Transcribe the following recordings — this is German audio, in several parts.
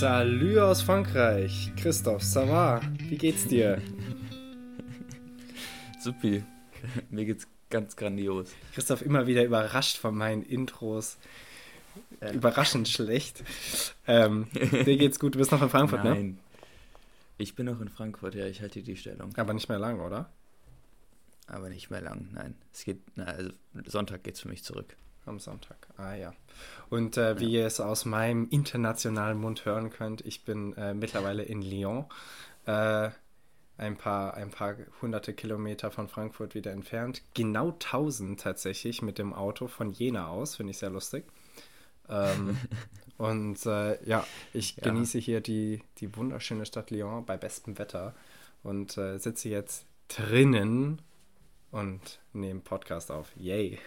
Salü aus Frankreich. Christoph, ça va? Wie geht's dir? Supi. Mir geht's ganz grandios. Christoph immer wieder überrascht von meinen Intros. Ja. Überraschend schlecht. Ähm, dir geht's gut. Du bist noch in Frankfurt, Nein. ne? Nein. Ich bin noch in Frankfurt, ja, ich halte die Stellung. Aber nicht mehr lang, oder? Aber nicht mehr lang, nein. Es geht, na, also Sonntag geht's für mich zurück. Am Sonntag. Ah ja. Und äh, wie ja. ihr es aus meinem internationalen Mund hören könnt, ich bin äh, mittlerweile in Lyon. Äh, ein paar, ein paar hunderte Kilometer von Frankfurt wieder entfernt. Genau 1000 tatsächlich mit dem Auto von Jena aus, finde ich sehr lustig. Ähm, und äh, ja, ich ja. genieße hier die, die wunderschöne Stadt Lyon bei bestem Wetter und äh, sitze jetzt drinnen und nehme Podcast auf. Yay!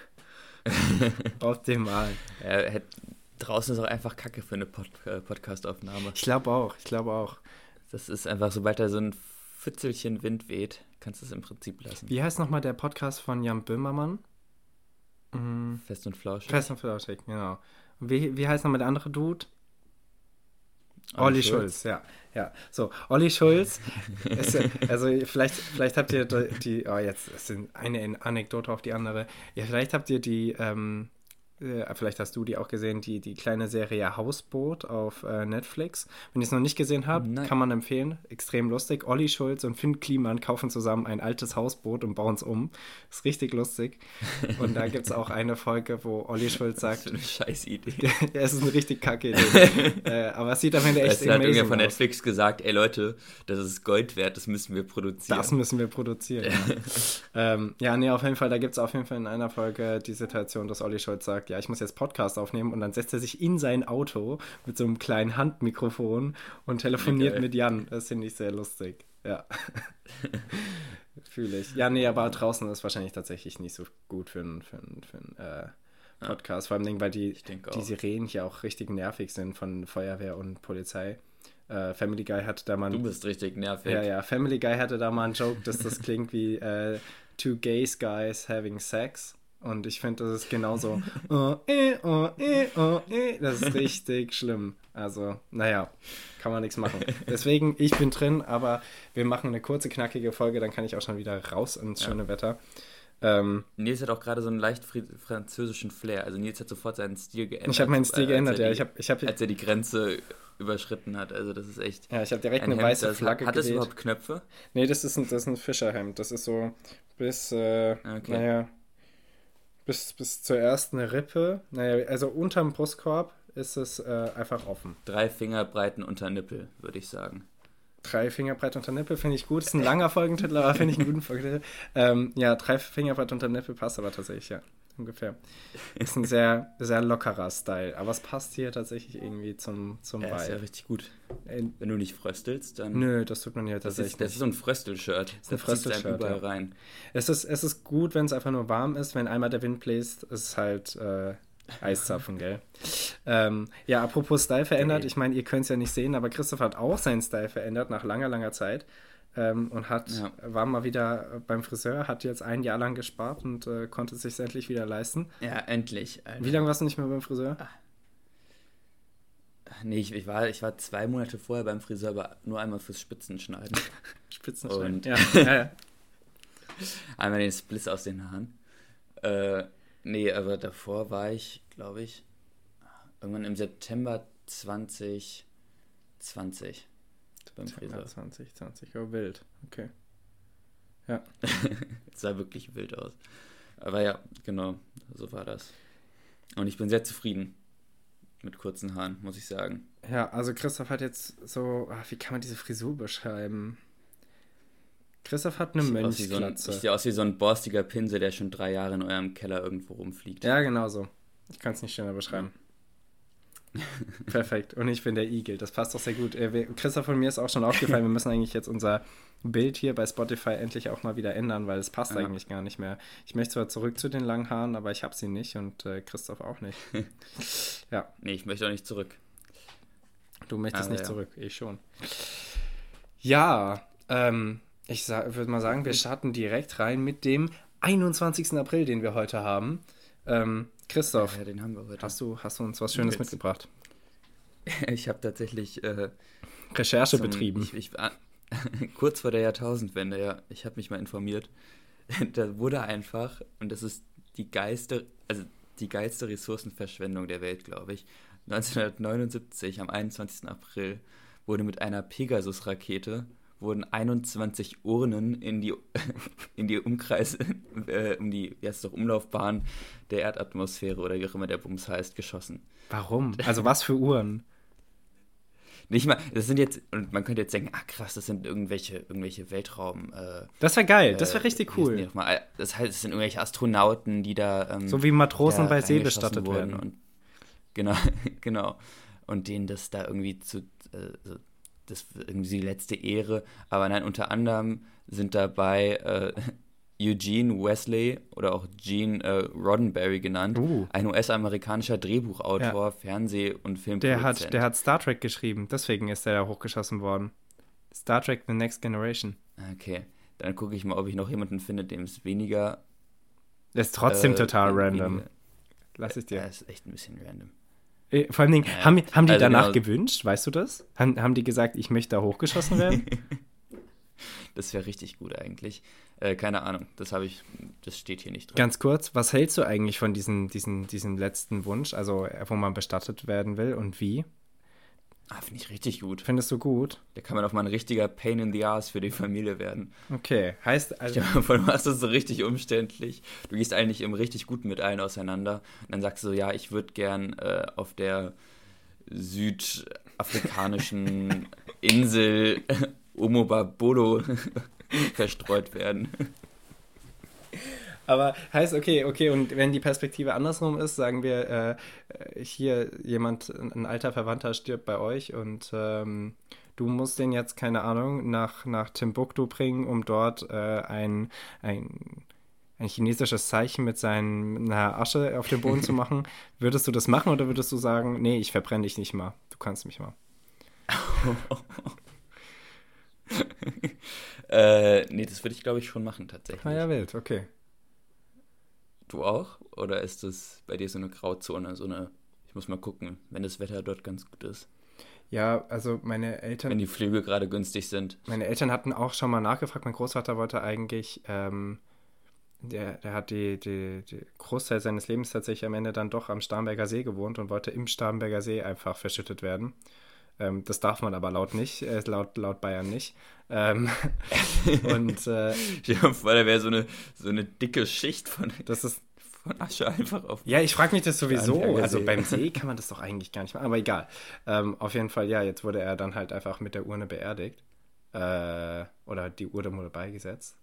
Optimal. Ja, draußen ist auch einfach Kacke für eine Pod äh, Podcast-Aufnahme. Ich glaube auch, ich glaube auch. Das ist einfach, sobald da so ein Pfützelchen Wind weht, kannst du es im Prinzip lassen. Wie heißt nochmal der Podcast von Jan Böhmermann? Mhm. Fest und Flauschig. Fest und Flauschig, genau. Wie, wie heißt nochmal der andere Dude? Olli Schulz. Schulz. ja. Ja, so, Olli Schulz, ist, also vielleicht, vielleicht habt ihr die, oh jetzt ist eine Anekdote auf die andere, ja, vielleicht habt ihr die, ähm, äh, vielleicht hast du die auch gesehen, die, die kleine Serie Hausboot auf äh, Netflix. Wenn ihr es noch nicht gesehen habt, Nein. kann man empfehlen. Extrem lustig. Olli Schulz und Finn Kliman kaufen zusammen ein altes Hausboot und bauen es um. Ist richtig lustig. Und da gibt es auch eine Folge, wo Olli Schulz sagt. Das ist eine scheiß Idee. ja, es ist eine richtig kacke Idee. äh, aber es sieht am Ende echt amazing hat irgendwer von Netflix gesagt, ey Leute, das ist Gold wert, das müssen wir produzieren. Das müssen wir produzieren, ja. ähm, ja, nee, auf jeden Fall, da gibt es auf jeden Fall in einer Folge die Situation, dass Olli Schulz sagt, ja, ich muss jetzt Podcast aufnehmen und dann setzt er sich in sein Auto mit so einem kleinen Handmikrofon und telefoniert okay. mit Jan. Das finde ich sehr lustig. Ja. Fühle ich. Ja, nee, aber draußen ist wahrscheinlich tatsächlich nicht so gut für einen für für ein, äh, Podcast. Vor allem, weil die, die Sirenen hier auch richtig nervig sind von Feuerwehr und Polizei. Uh, Family Guy hatte da mal. Du bist richtig nervig. Ja, ja. Family Guy hatte da mal einen Joke, dass das klingt wie uh, Two Gays Guys Having Sex. Und ich finde, das ist genauso. oh, eh, oh, eh, oh, eh. Das ist richtig schlimm. Also, naja, kann man nichts machen. Deswegen, ich bin drin, aber wir machen eine kurze, knackige Folge, dann kann ich auch schon wieder raus ins schöne ja. Wetter. Ähm, Nils hat auch gerade so einen leicht französischen Flair. Also Nils hat sofort seinen Stil geändert. Ich habe meinen Stil geändert, ja. ich hab, ich hab, als er die Grenze überschritten hat. Also das ist echt. Ja, ich habe direkt ein eine Hemd, weiße Flagge Hat, hat das überhaupt Knöpfe? Nee, das ist ein, das ist ein Fischerhemd. Das ist so bis, äh, okay. naja, bis, bis zur ersten Rippe. Naja, also unterm Brustkorb ist es äh, einfach offen. Drei Finger breiten unter Nippel, würde ich sagen. Drei Finger breit unter Nippel finde ich gut. Ist ein langer Folgentitel, aber finde ich einen guten Folgentitel. Ähm, ja, drei Finger breit unter Nippel passt aber tatsächlich, ja ungefähr. Ist ein sehr, sehr lockerer Style, aber es passt hier tatsächlich irgendwie zum, zum ja, Ist ja richtig gut. Äh, Wenn du nicht fröstelst, dann. Nö, das tut man ja tatsächlich. Das ist, das ist so ein Fröstel-Shirt. Das ist ein Fröstel-Shirt. ja. rein. Es ist, es ist gut, wenn es einfach nur warm ist. Wenn einmal der Wind bläst, ist es halt. Äh, Eiszapfen, gell? Ähm, ja, apropos Style verändert, ich meine, ihr könnt es ja nicht sehen, aber Christoph hat auch seinen Style verändert nach langer, langer Zeit ähm, und hat, ja. war mal wieder beim Friseur, hat jetzt ein Jahr lang gespart und äh, konnte es sich endlich wieder leisten. Ja, endlich. Alter. Wie lange warst du nicht mehr beim Friseur? Ach. Nee, ich, ich, war, ich war zwei Monate vorher beim Friseur, aber nur einmal fürs Spitzenschneiden. Spitzenschneiden, und, ja. ja, ja. einmal den Spliss aus den Haaren. Äh, nee, aber davor war ich, glaube ich, irgendwann im September 2020 beim Friseur. 20, 20, oh wild, okay. Ja. es sah wirklich wild aus. Aber ja, genau, so war das. Und ich bin sehr zufrieden mit kurzen Haaren, muss ich sagen. Ja, also Christoph hat jetzt so, ach, wie kann man diese Frisur beschreiben? Christoph hat eine Mönchsklatze. Ich sehe aus wie so ein borstiger Pinsel, der schon drei Jahre in eurem Keller irgendwo rumfliegt. Ja, genau so. Ich kann es nicht schöner beschreiben. Perfekt. Und ich bin der Igel. Das passt doch sehr gut. Äh, Christoph von mir ist auch schon aufgefallen, wir müssen eigentlich jetzt unser Bild hier bei Spotify endlich auch mal wieder ändern, weil es passt ja. eigentlich gar nicht mehr. Ich möchte zwar zurück zu den langen Haaren, aber ich habe sie nicht und äh, Christoph auch nicht. ja. Nee, ich möchte auch nicht zurück. Du möchtest aber nicht ja. zurück, ich schon. Ja, ähm, ich würde mal sagen, wir starten direkt rein mit dem 21. April, den wir heute haben. Ähm, Christoph, ja, den haben wir heute. Hast, du, hast du uns was Schönes Witz. mitgebracht? Ich habe tatsächlich äh, Recherche zum, betrieben. Ich, ich, kurz vor der Jahrtausendwende, ja. Ich habe mich mal informiert. da wurde einfach, und das ist die geilste, also die geilste Ressourcenverschwendung der Welt, glaube ich. 1979, am 21. April, wurde mit einer Pegasus-Rakete wurden 21 Urnen in die, in die Umkreis, äh, um die, wie heißt doch, Umlaufbahn der Erdatmosphäre oder wie auch immer der Bums heißt, geschossen. Warum? Also was für Uhren? Nicht mal, das sind jetzt, und man könnte jetzt denken, ah krass, das sind irgendwelche, irgendwelche Weltraum. Äh, das wäre geil, das wäre äh, richtig cool. Mal, das heißt, es sind irgendwelche Astronauten, die da. Ähm, so wie Matrosen bei See bestattet werden. Und, genau, genau. Und denen das da irgendwie zu. Äh, das irgendwie die letzte Ehre. Aber nein, unter anderem sind dabei äh, Eugene Wesley oder auch Gene äh, Roddenberry genannt, uh. ein US-amerikanischer Drehbuchautor, ja. Fernseh- und Filmproduzent. Der hat, der hat Star Trek geschrieben, deswegen ist er da hochgeschossen worden. Star Trek The Next Generation. Okay, dann gucke ich mal, ob ich noch jemanden finde, dem es weniger. Ist trotzdem äh, total random. Lass ich dir. Ja, ist echt ein bisschen random. Äh, vor allen Dingen, ja. haben, haben die also danach genau. gewünscht, weißt du das? Haben, haben die gesagt, ich möchte da hochgeschossen werden? das wäre richtig gut eigentlich. Äh, keine Ahnung, das habe ich, das steht hier nicht drin. Ganz kurz, was hältst du eigentlich von diesem diesen, diesen letzten Wunsch, also äh, wo man bestattet werden will und wie? Ah, finde ich richtig gut. Findest du gut? Da kann man auch mal ein richtiger Pain in the Ass für die Familie werden. Okay, heißt also. Ja, vor du es so richtig umständlich. Du gehst eigentlich im richtig gut mit allen auseinander. Und dann sagst du so, ja, ich würde gern äh, auf der südafrikanischen Insel Omobabolo verstreut werden. Aber heißt, okay, okay, und wenn die Perspektive andersrum ist, sagen wir, äh, hier jemand, ein alter Verwandter stirbt bei euch und ähm, du musst den jetzt, keine Ahnung, nach, nach Timbuktu bringen, um dort äh, ein, ein, ein chinesisches Zeichen mit seiner Asche auf dem Boden zu machen. Würdest du das machen oder würdest du sagen, nee, ich verbrenne dich nicht mal, du kannst mich mal? äh, nee, das würde ich, glaube ich, schon machen, tatsächlich. Ah ja, wild, okay. Du auch? Oder ist das bei dir so eine Grauzone, so eine, ich muss mal gucken, wenn das Wetter dort ganz gut ist? Ja, also meine Eltern. Wenn die Flüge gerade günstig sind. Meine Eltern hatten auch schon mal nachgefragt. Mein Großvater wollte eigentlich, ähm, der, der hat die, die, die Großteil seines Lebens tatsächlich am Ende dann doch am Starnberger See gewohnt und wollte im Starnberger See einfach verschüttet werden. Ähm, das darf man aber laut nicht, äh, laut, laut Bayern nicht. Ähm, und äh, ja, vor, da wäre so eine, so eine dicke Schicht von, das ist, von Asche einfach auf. Ja, ich frage mich das sowieso. Also beim See kann man das doch eigentlich gar nicht machen, aber egal. Ähm, auf jeden Fall, ja, jetzt wurde er dann halt einfach mit der Urne beerdigt. Äh, oder die Urne wurde beigesetzt.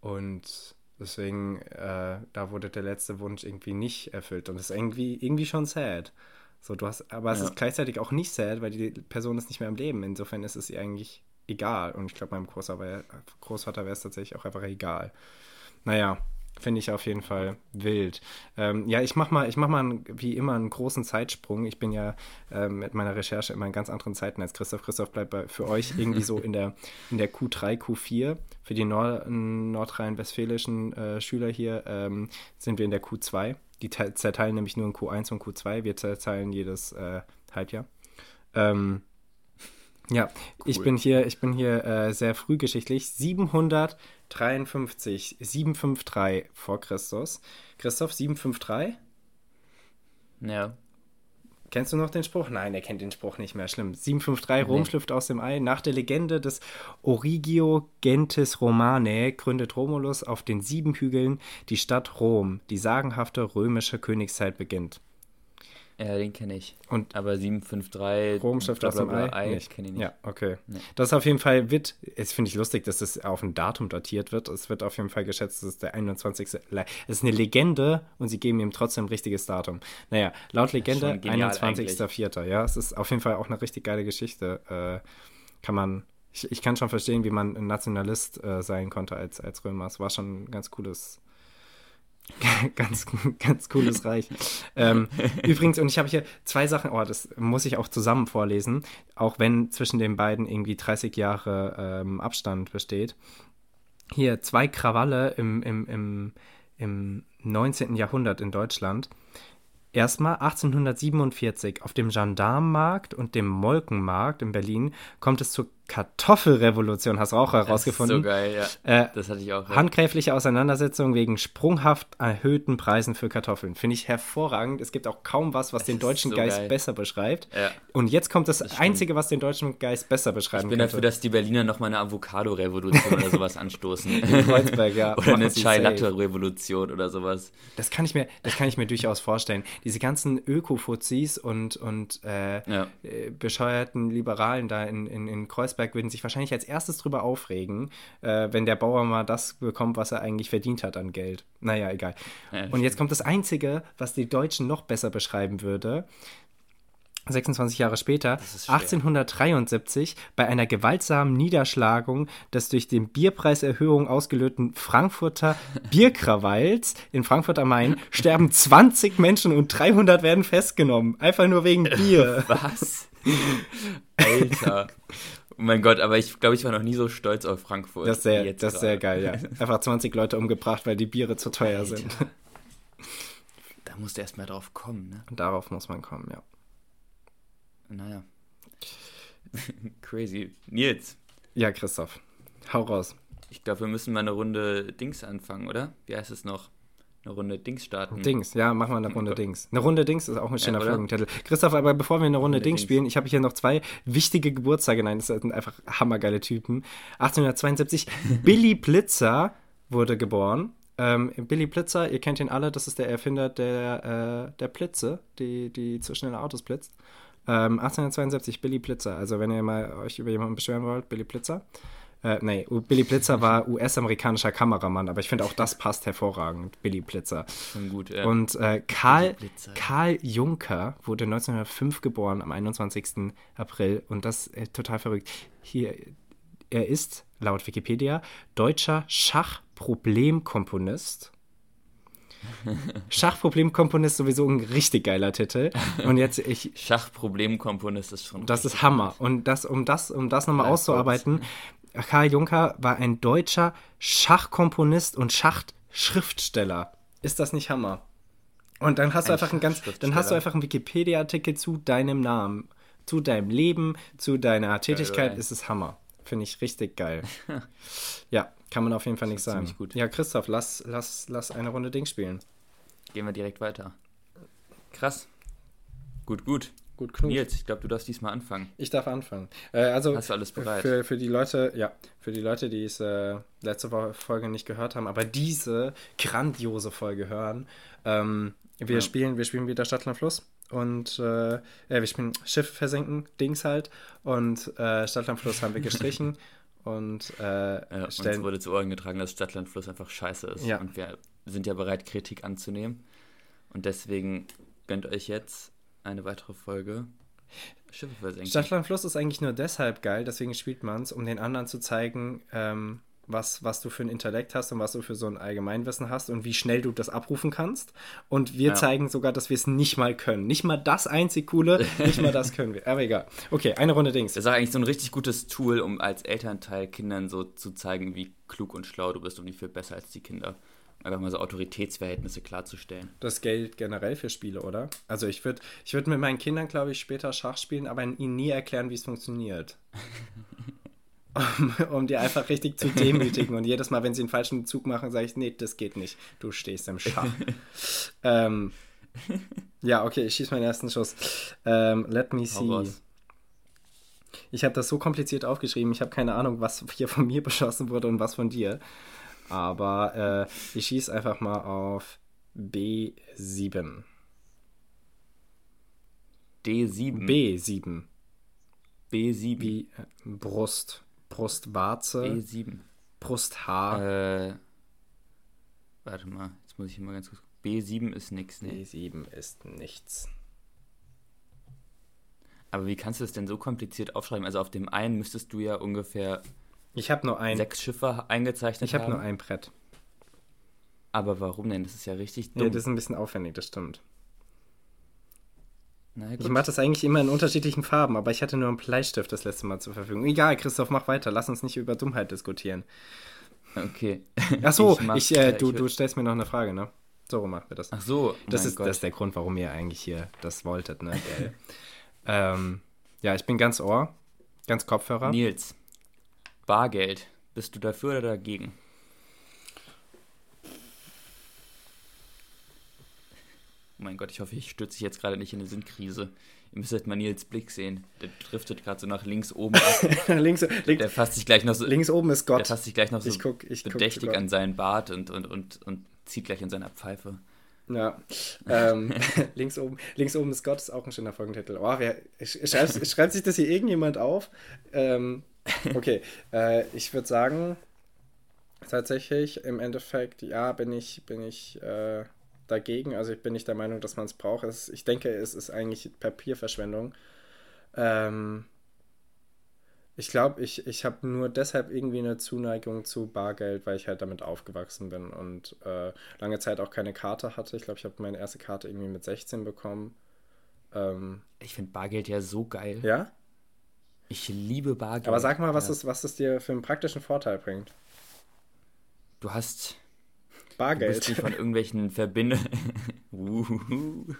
Und deswegen, äh, da wurde der letzte Wunsch irgendwie nicht erfüllt. Und das ist irgendwie, irgendwie schon sad. So, du hast, aber es ja. ist gleichzeitig auch nicht sad, weil die Person ist nicht mehr am Leben. Insofern ist es ihr eigentlich egal. Und ich glaube, meinem Großvater wäre es tatsächlich auch einfach egal. Naja, finde ich auf jeden Fall wild. Ähm, ja, ich mache mal, ich mach mal wie immer einen großen Zeitsprung. Ich bin ja ähm, mit meiner Recherche immer in ganz anderen Zeiten als Christoph. Christoph bleibt bei, für euch irgendwie so in der, in der Q3, Q4. Für die Nord nordrhein-westfälischen äh, Schüler hier ähm, sind wir in der Q2. Die zerteilen nämlich nur in Q1 und Q2. Wir zerteilen jedes äh, Halbjahr. Ähm, ja, cool. ich bin hier, ich bin hier äh, sehr frühgeschichtlich. 753, 753 vor Christus. Christoph, 753? Ja. Kennst du noch den Spruch? Nein, er kennt den Spruch nicht mehr. Schlimm. 753, Rom schlüpft aus dem Ei. Nach der Legende des Origio Gentis Romanae gründet Romulus auf den sieben Hügeln die Stadt Rom. Die sagenhafte römische Königszeit beginnt. Ja, den kenne ich. Und aber 753 Rom schafft aus dem Ei, nicht. kenne ich nicht. Ja, okay. Nee. Das ist auf jeden Fall wird, es finde ich lustig, dass das auf ein Datum datiert wird. Es wird auf jeden Fall geschätzt, dass es der 21. Es ist eine Legende und sie geben ihm trotzdem ein richtiges Datum. Naja, laut Legende 21.04. Ja, es ist auf jeden Fall auch eine richtig geile Geschichte. Äh, kann man ich, ich, kann schon verstehen, wie man ein Nationalist äh, sein konnte als, als Römer. Es war schon ein ganz cooles ganz, ganz cooles Reich. ähm, übrigens, und ich habe hier zwei Sachen, oh, das muss ich auch zusammen vorlesen, auch wenn zwischen den beiden irgendwie 30 Jahre ähm, Abstand besteht. Hier zwei Krawalle im, im, im, im 19. Jahrhundert in Deutschland. Erstmal 1847 auf dem Gendarmenmarkt und dem Molkenmarkt in Berlin kommt es zur Kartoffelrevolution, hast du auch herausgefunden. Das ist so geil, ja. Äh, das hatte ich auch. Ja. Handgreifliche Auseinandersetzung wegen sprunghaft erhöhten Preisen für Kartoffeln. Finde ich hervorragend. Es gibt auch kaum was, was das den deutschen so Geist geil. besser beschreibt. Ja. Und jetzt kommt das, das Einzige, was den deutschen Geist besser beschreiben Ich bin könnte. dafür, dass die Berliner nochmal eine Avocado-Revolution oder sowas anstoßen. In Kreuzberg, ja. oder eine Chai-Latte-Revolution oder sowas. Das kann, ich mir, das kann ich mir durchaus vorstellen. Diese ganzen Öko-Fuzis und, und äh, ja. Äh, bescheuerten Liberalen da in, in, in Kreuzberg Kreuzberg würden sich wahrscheinlich als erstes drüber aufregen, äh, wenn der Bauer mal das bekommt, was er eigentlich verdient hat an Geld. Naja, egal. Ja, Und jetzt kommt das Einzige, was die Deutschen noch besser beschreiben würde. 26 Jahre später, 1873, bei einer gewaltsamen Niederschlagung des durch den Bierpreiserhöhung ausgelösten Frankfurter Bierkrawalls in Frankfurt am Main sterben 20 Menschen und 300 werden festgenommen. Einfach nur wegen Bier. Was? Alter. Oh mein Gott, aber ich glaube, ich war noch nie so stolz auf Frankfurt. Das ist sehr, das ist sehr geil, ja. Einfach 20 Leute umgebracht, weil die Biere zu teuer Alter. sind. Da musst du erstmal drauf kommen, ne? Darauf muss man kommen, ja. Naja. Crazy. Nils. Ja, Christoph. Hau raus. Ich glaube, wir müssen mal eine Runde Dings anfangen, oder? Wie heißt es noch? Eine Runde Dings starten. Dings, ja, machen wir eine Runde Dings. Eine Runde Dings ist auch ein schöner ja, Folgentitel. Christoph, aber bevor wir eine Runde, Runde Dings, Dings spielen, ich habe hier noch zwei wichtige Geburtstage. Nein, das sind einfach hammergeile Typen. 1872, Billy Blitzer wurde geboren. Ähm, Billy Blitzer, ihr kennt ihn alle, das ist der Erfinder der, äh, der Blitze, die, die zu schnelle Autos blitzt. Ähm, 1872, Billy Blitzer. Also, wenn ihr mal euch über jemanden beschweren wollt, Billy Blitzer. Äh, nee, Billy Blitzer war US-amerikanischer Kameramann, aber ich finde auch das passt hervorragend, Billy Blitzer. Schon gut, ja. Und äh, Karl, Karl Juncker wurde 1905 geboren, am 21. April. Und das ist äh, total verrückt. Hier, er ist, laut Wikipedia, deutscher Schachproblemkomponist. Schachproblemkomponist sowieso ein richtig geiler Titel. Und jetzt ich. Schachproblemkomponist ist schon. Das ist Hammer. Und das, um das, um das nochmal auszuarbeiten, Karl Juncker war ein deutscher Schachkomponist und Schachschriftsteller. Ist das nicht Hammer? Und dann hast du einfach ein ganz, dann hast du einfach einen Wikipedia-Artikel zu deinem Namen, zu deinem Leben, zu deiner Tätigkeit. Geil, ist es Hammer. Finde ich richtig geil. ja, kann man auf jeden Fall nicht sagen. Gut. Ja, Christoph, lass, lass, lass eine Runde Ding spielen. Gehen wir direkt weiter. Krass. Gut, gut. Gut, Knut. Nils, ich glaube, du darfst diesmal anfangen. Ich darf anfangen. Äh, also Hast du alles bereit? Für, für die Leute, ja, für die Leute, die es äh, letzte Folge nicht gehört haben, aber diese grandiose Folge hören, ähm, wir ja. spielen, wir spielen wieder Stadtland Fluss und äh, wir spielen Schiff versenken, Dings halt und äh, Stadtland Fluss haben wir gestrichen und äh, ja, stellen. Uns wurde zu Ohren getragen, dass Stadtland Fluss einfach scheiße ist ja. und wir sind ja bereit, Kritik anzunehmen und deswegen gönnt euch jetzt eine weitere Folge. Schiffe versenken. Stadtland Fluss ist eigentlich nur deshalb geil, deswegen spielt man es, um den anderen zu zeigen, ähm, was, was du für ein Intellekt hast und was du für so ein Allgemeinwissen hast und wie schnell du das abrufen kannst. Und wir ja. zeigen sogar, dass wir es nicht mal können. Nicht mal das einzig Coole, nicht mal das können wir. Aber egal. Okay, eine Runde Dings. Das ist eigentlich so ein richtig gutes Tool, um als Elternteil Kindern so zu zeigen, wie klug und schlau du bist und wie viel besser als die Kinder einfach mal so Autoritätsverhältnisse klarzustellen. Das gilt generell für Spiele, oder? Also ich würde ich würd mit meinen Kindern, glaube ich, später Schach spielen, aber ihnen nie erklären, wie es funktioniert. um, um die einfach richtig zu demütigen. Und jedes Mal, wenn sie einen falschen Zug machen, sage ich, nee, das geht nicht. Du stehst im Schach. ähm, ja, okay, ich schieße meinen ersten Schuss. Ähm, let me see. Ich habe das so kompliziert aufgeschrieben. Ich habe keine Ahnung, was hier von mir beschossen wurde und was von dir. Aber äh, ich schieße einfach mal auf B7. D7. B7. B7. Wie äh, Brust. Brustwarze. B7. Brusthaar. Äh, warte mal, jetzt muss ich mal ganz kurz. B7 ist nichts, ne? B7 ist nichts. Aber wie kannst du das denn so kompliziert aufschreiben? Also auf dem einen müsstest du ja ungefähr ich habe nur ein. Sechs Schiffe eingezeichnet. Ich habe nur ein Brett. Aber warum denn? Das ist ja richtig dumm. Ja, das ist ein bisschen aufwendig, das stimmt. ich mache das eigentlich immer in unterschiedlichen Farben, aber ich hatte nur einen Bleistift das letzte Mal zur Verfügung. Egal, Christoph, mach weiter. Lass uns nicht über Dummheit diskutieren. Okay. Ach so, ich, ich äh, du, du stellst mir noch eine Frage, ne? So machen wir das. Ach so. Das ist, das ist der Grund, warum ihr eigentlich hier das wolltet, ne? ähm, ja, ich bin ganz Ohr, ganz Kopfhörer. Nils, Bargeld. Bist du dafür oder dagegen? Oh mein Gott, ich hoffe, ich stürze jetzt gerade nicht in eine Sinnkrise. Ihr müsstet mal Nils Blick sehen. Der driftet gerade so nach links oben ab. links, links, der fasst sich gleich noch so. Links oben ist Gott. Der fasst sich gleich noch so ich guck, ich bedächtig guck an seinen Bart und, und, und, und zieht gleich in seiner Pfeife. Ja. ähm, links, oben, links oben ist Gott, ist auch ein schöner Folgentitel. Oh, wer, schreibt, schreibt sich das hier irgendjemand auf? Ähm, okay, äh, ich würde sagen, tatsächlich, im Endeffekt, ja, bin ich, bin ich äh, dagegen. Also ich bin nicht der Meinung, dass man es braucht. Ich denke, es ist eigentlich Papierverschwendung. Ähm, ich glaube, ich, ich habe nur deshalb irgendwie eine Zuneigung zu Bargeld, weil ich halt damit aufgewachsen bin und äh, lange Zeit auch keine Karte hatte. Ich glaube, ich habe meine erste Karte irgendwie mit 16 bekommen. Ähm, ich finde Bargeld ja so geil. Ja? Ich liebe Bargeld. Aber sag mal, was, ja. es, was es dir für einen praktischen Vorteil bringt. Du hast Bargeld. Du bist nicht von irgendwelchen Verbindungen.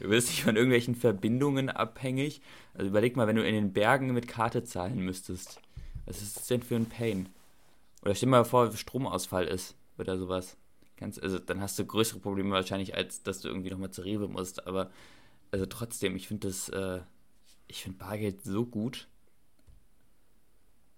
du bist nicht von irgendwelchen Verbindungen abhängig. Also überleg mal, wenn du in den Bergen mit Karte zahlen müsstest. Was ist das denn für ein Pain? Oder stell dir mal vor, Stromausfall ist oder sowas. Ganz, also dann hast du größere Probleme wahrscheinlich, als dass du irgendwie nochmal zur Rewe musst. Aber also trotzdem, ich finde das, äh, ich finde Bargeld so gut.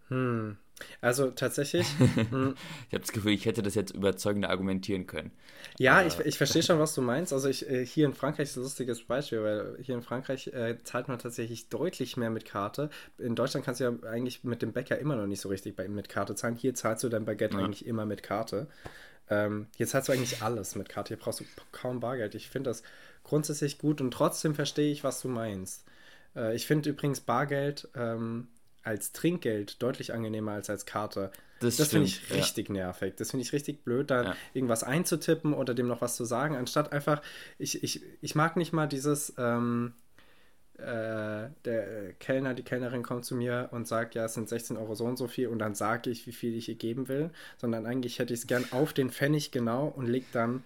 Hm. Also tatsächlich. Hm. ich habe das Gefühl, ich hätte das jetzt überzeugender argumentieren können. Ja, ich, ich verstehe schon, was du meinst. Also ich, äh, hier in Frankreich ist ein lustiges Beispiel, weil hier in Frankreich äh, zahlt man tatsächlich deutlich mehr mit Karte. In Deutschland kannst du ja eigentlich mit dem Bäcker immer noch nicht so richtig bei, mit Karte zahlen. Hier zahlst du dein Baguette ja. eigentlich immer mit Karte. Ähm, hier zahlst du eigentlich alles mit Karte. Hier brauchst du kaum Bargeld. Ich finde das grundsätzlich gut und trotzdem verstehe ich, was du meinst. Äh, ich finde übrigens Bargeld ähm, als Trinkgeld deutlich angenehmer als als Karte. Das, das finde ich richtig ja. nervig. Das finde ich richtig blöd, da ja. irgendwas einzutippen oder dem noch was zu sagen, anstatt einfach, ich, ich, ich mag nicht mal dieses, ähm, äh, der Kellner, die Kellnerin kommt zu mir und sagt, ja, es sind 16 Euro so und so viel und dann sage ich, wie viel ich ihr geben will, sondern eigentlich hätte ich es gern auf den Pfennig genau und leg dann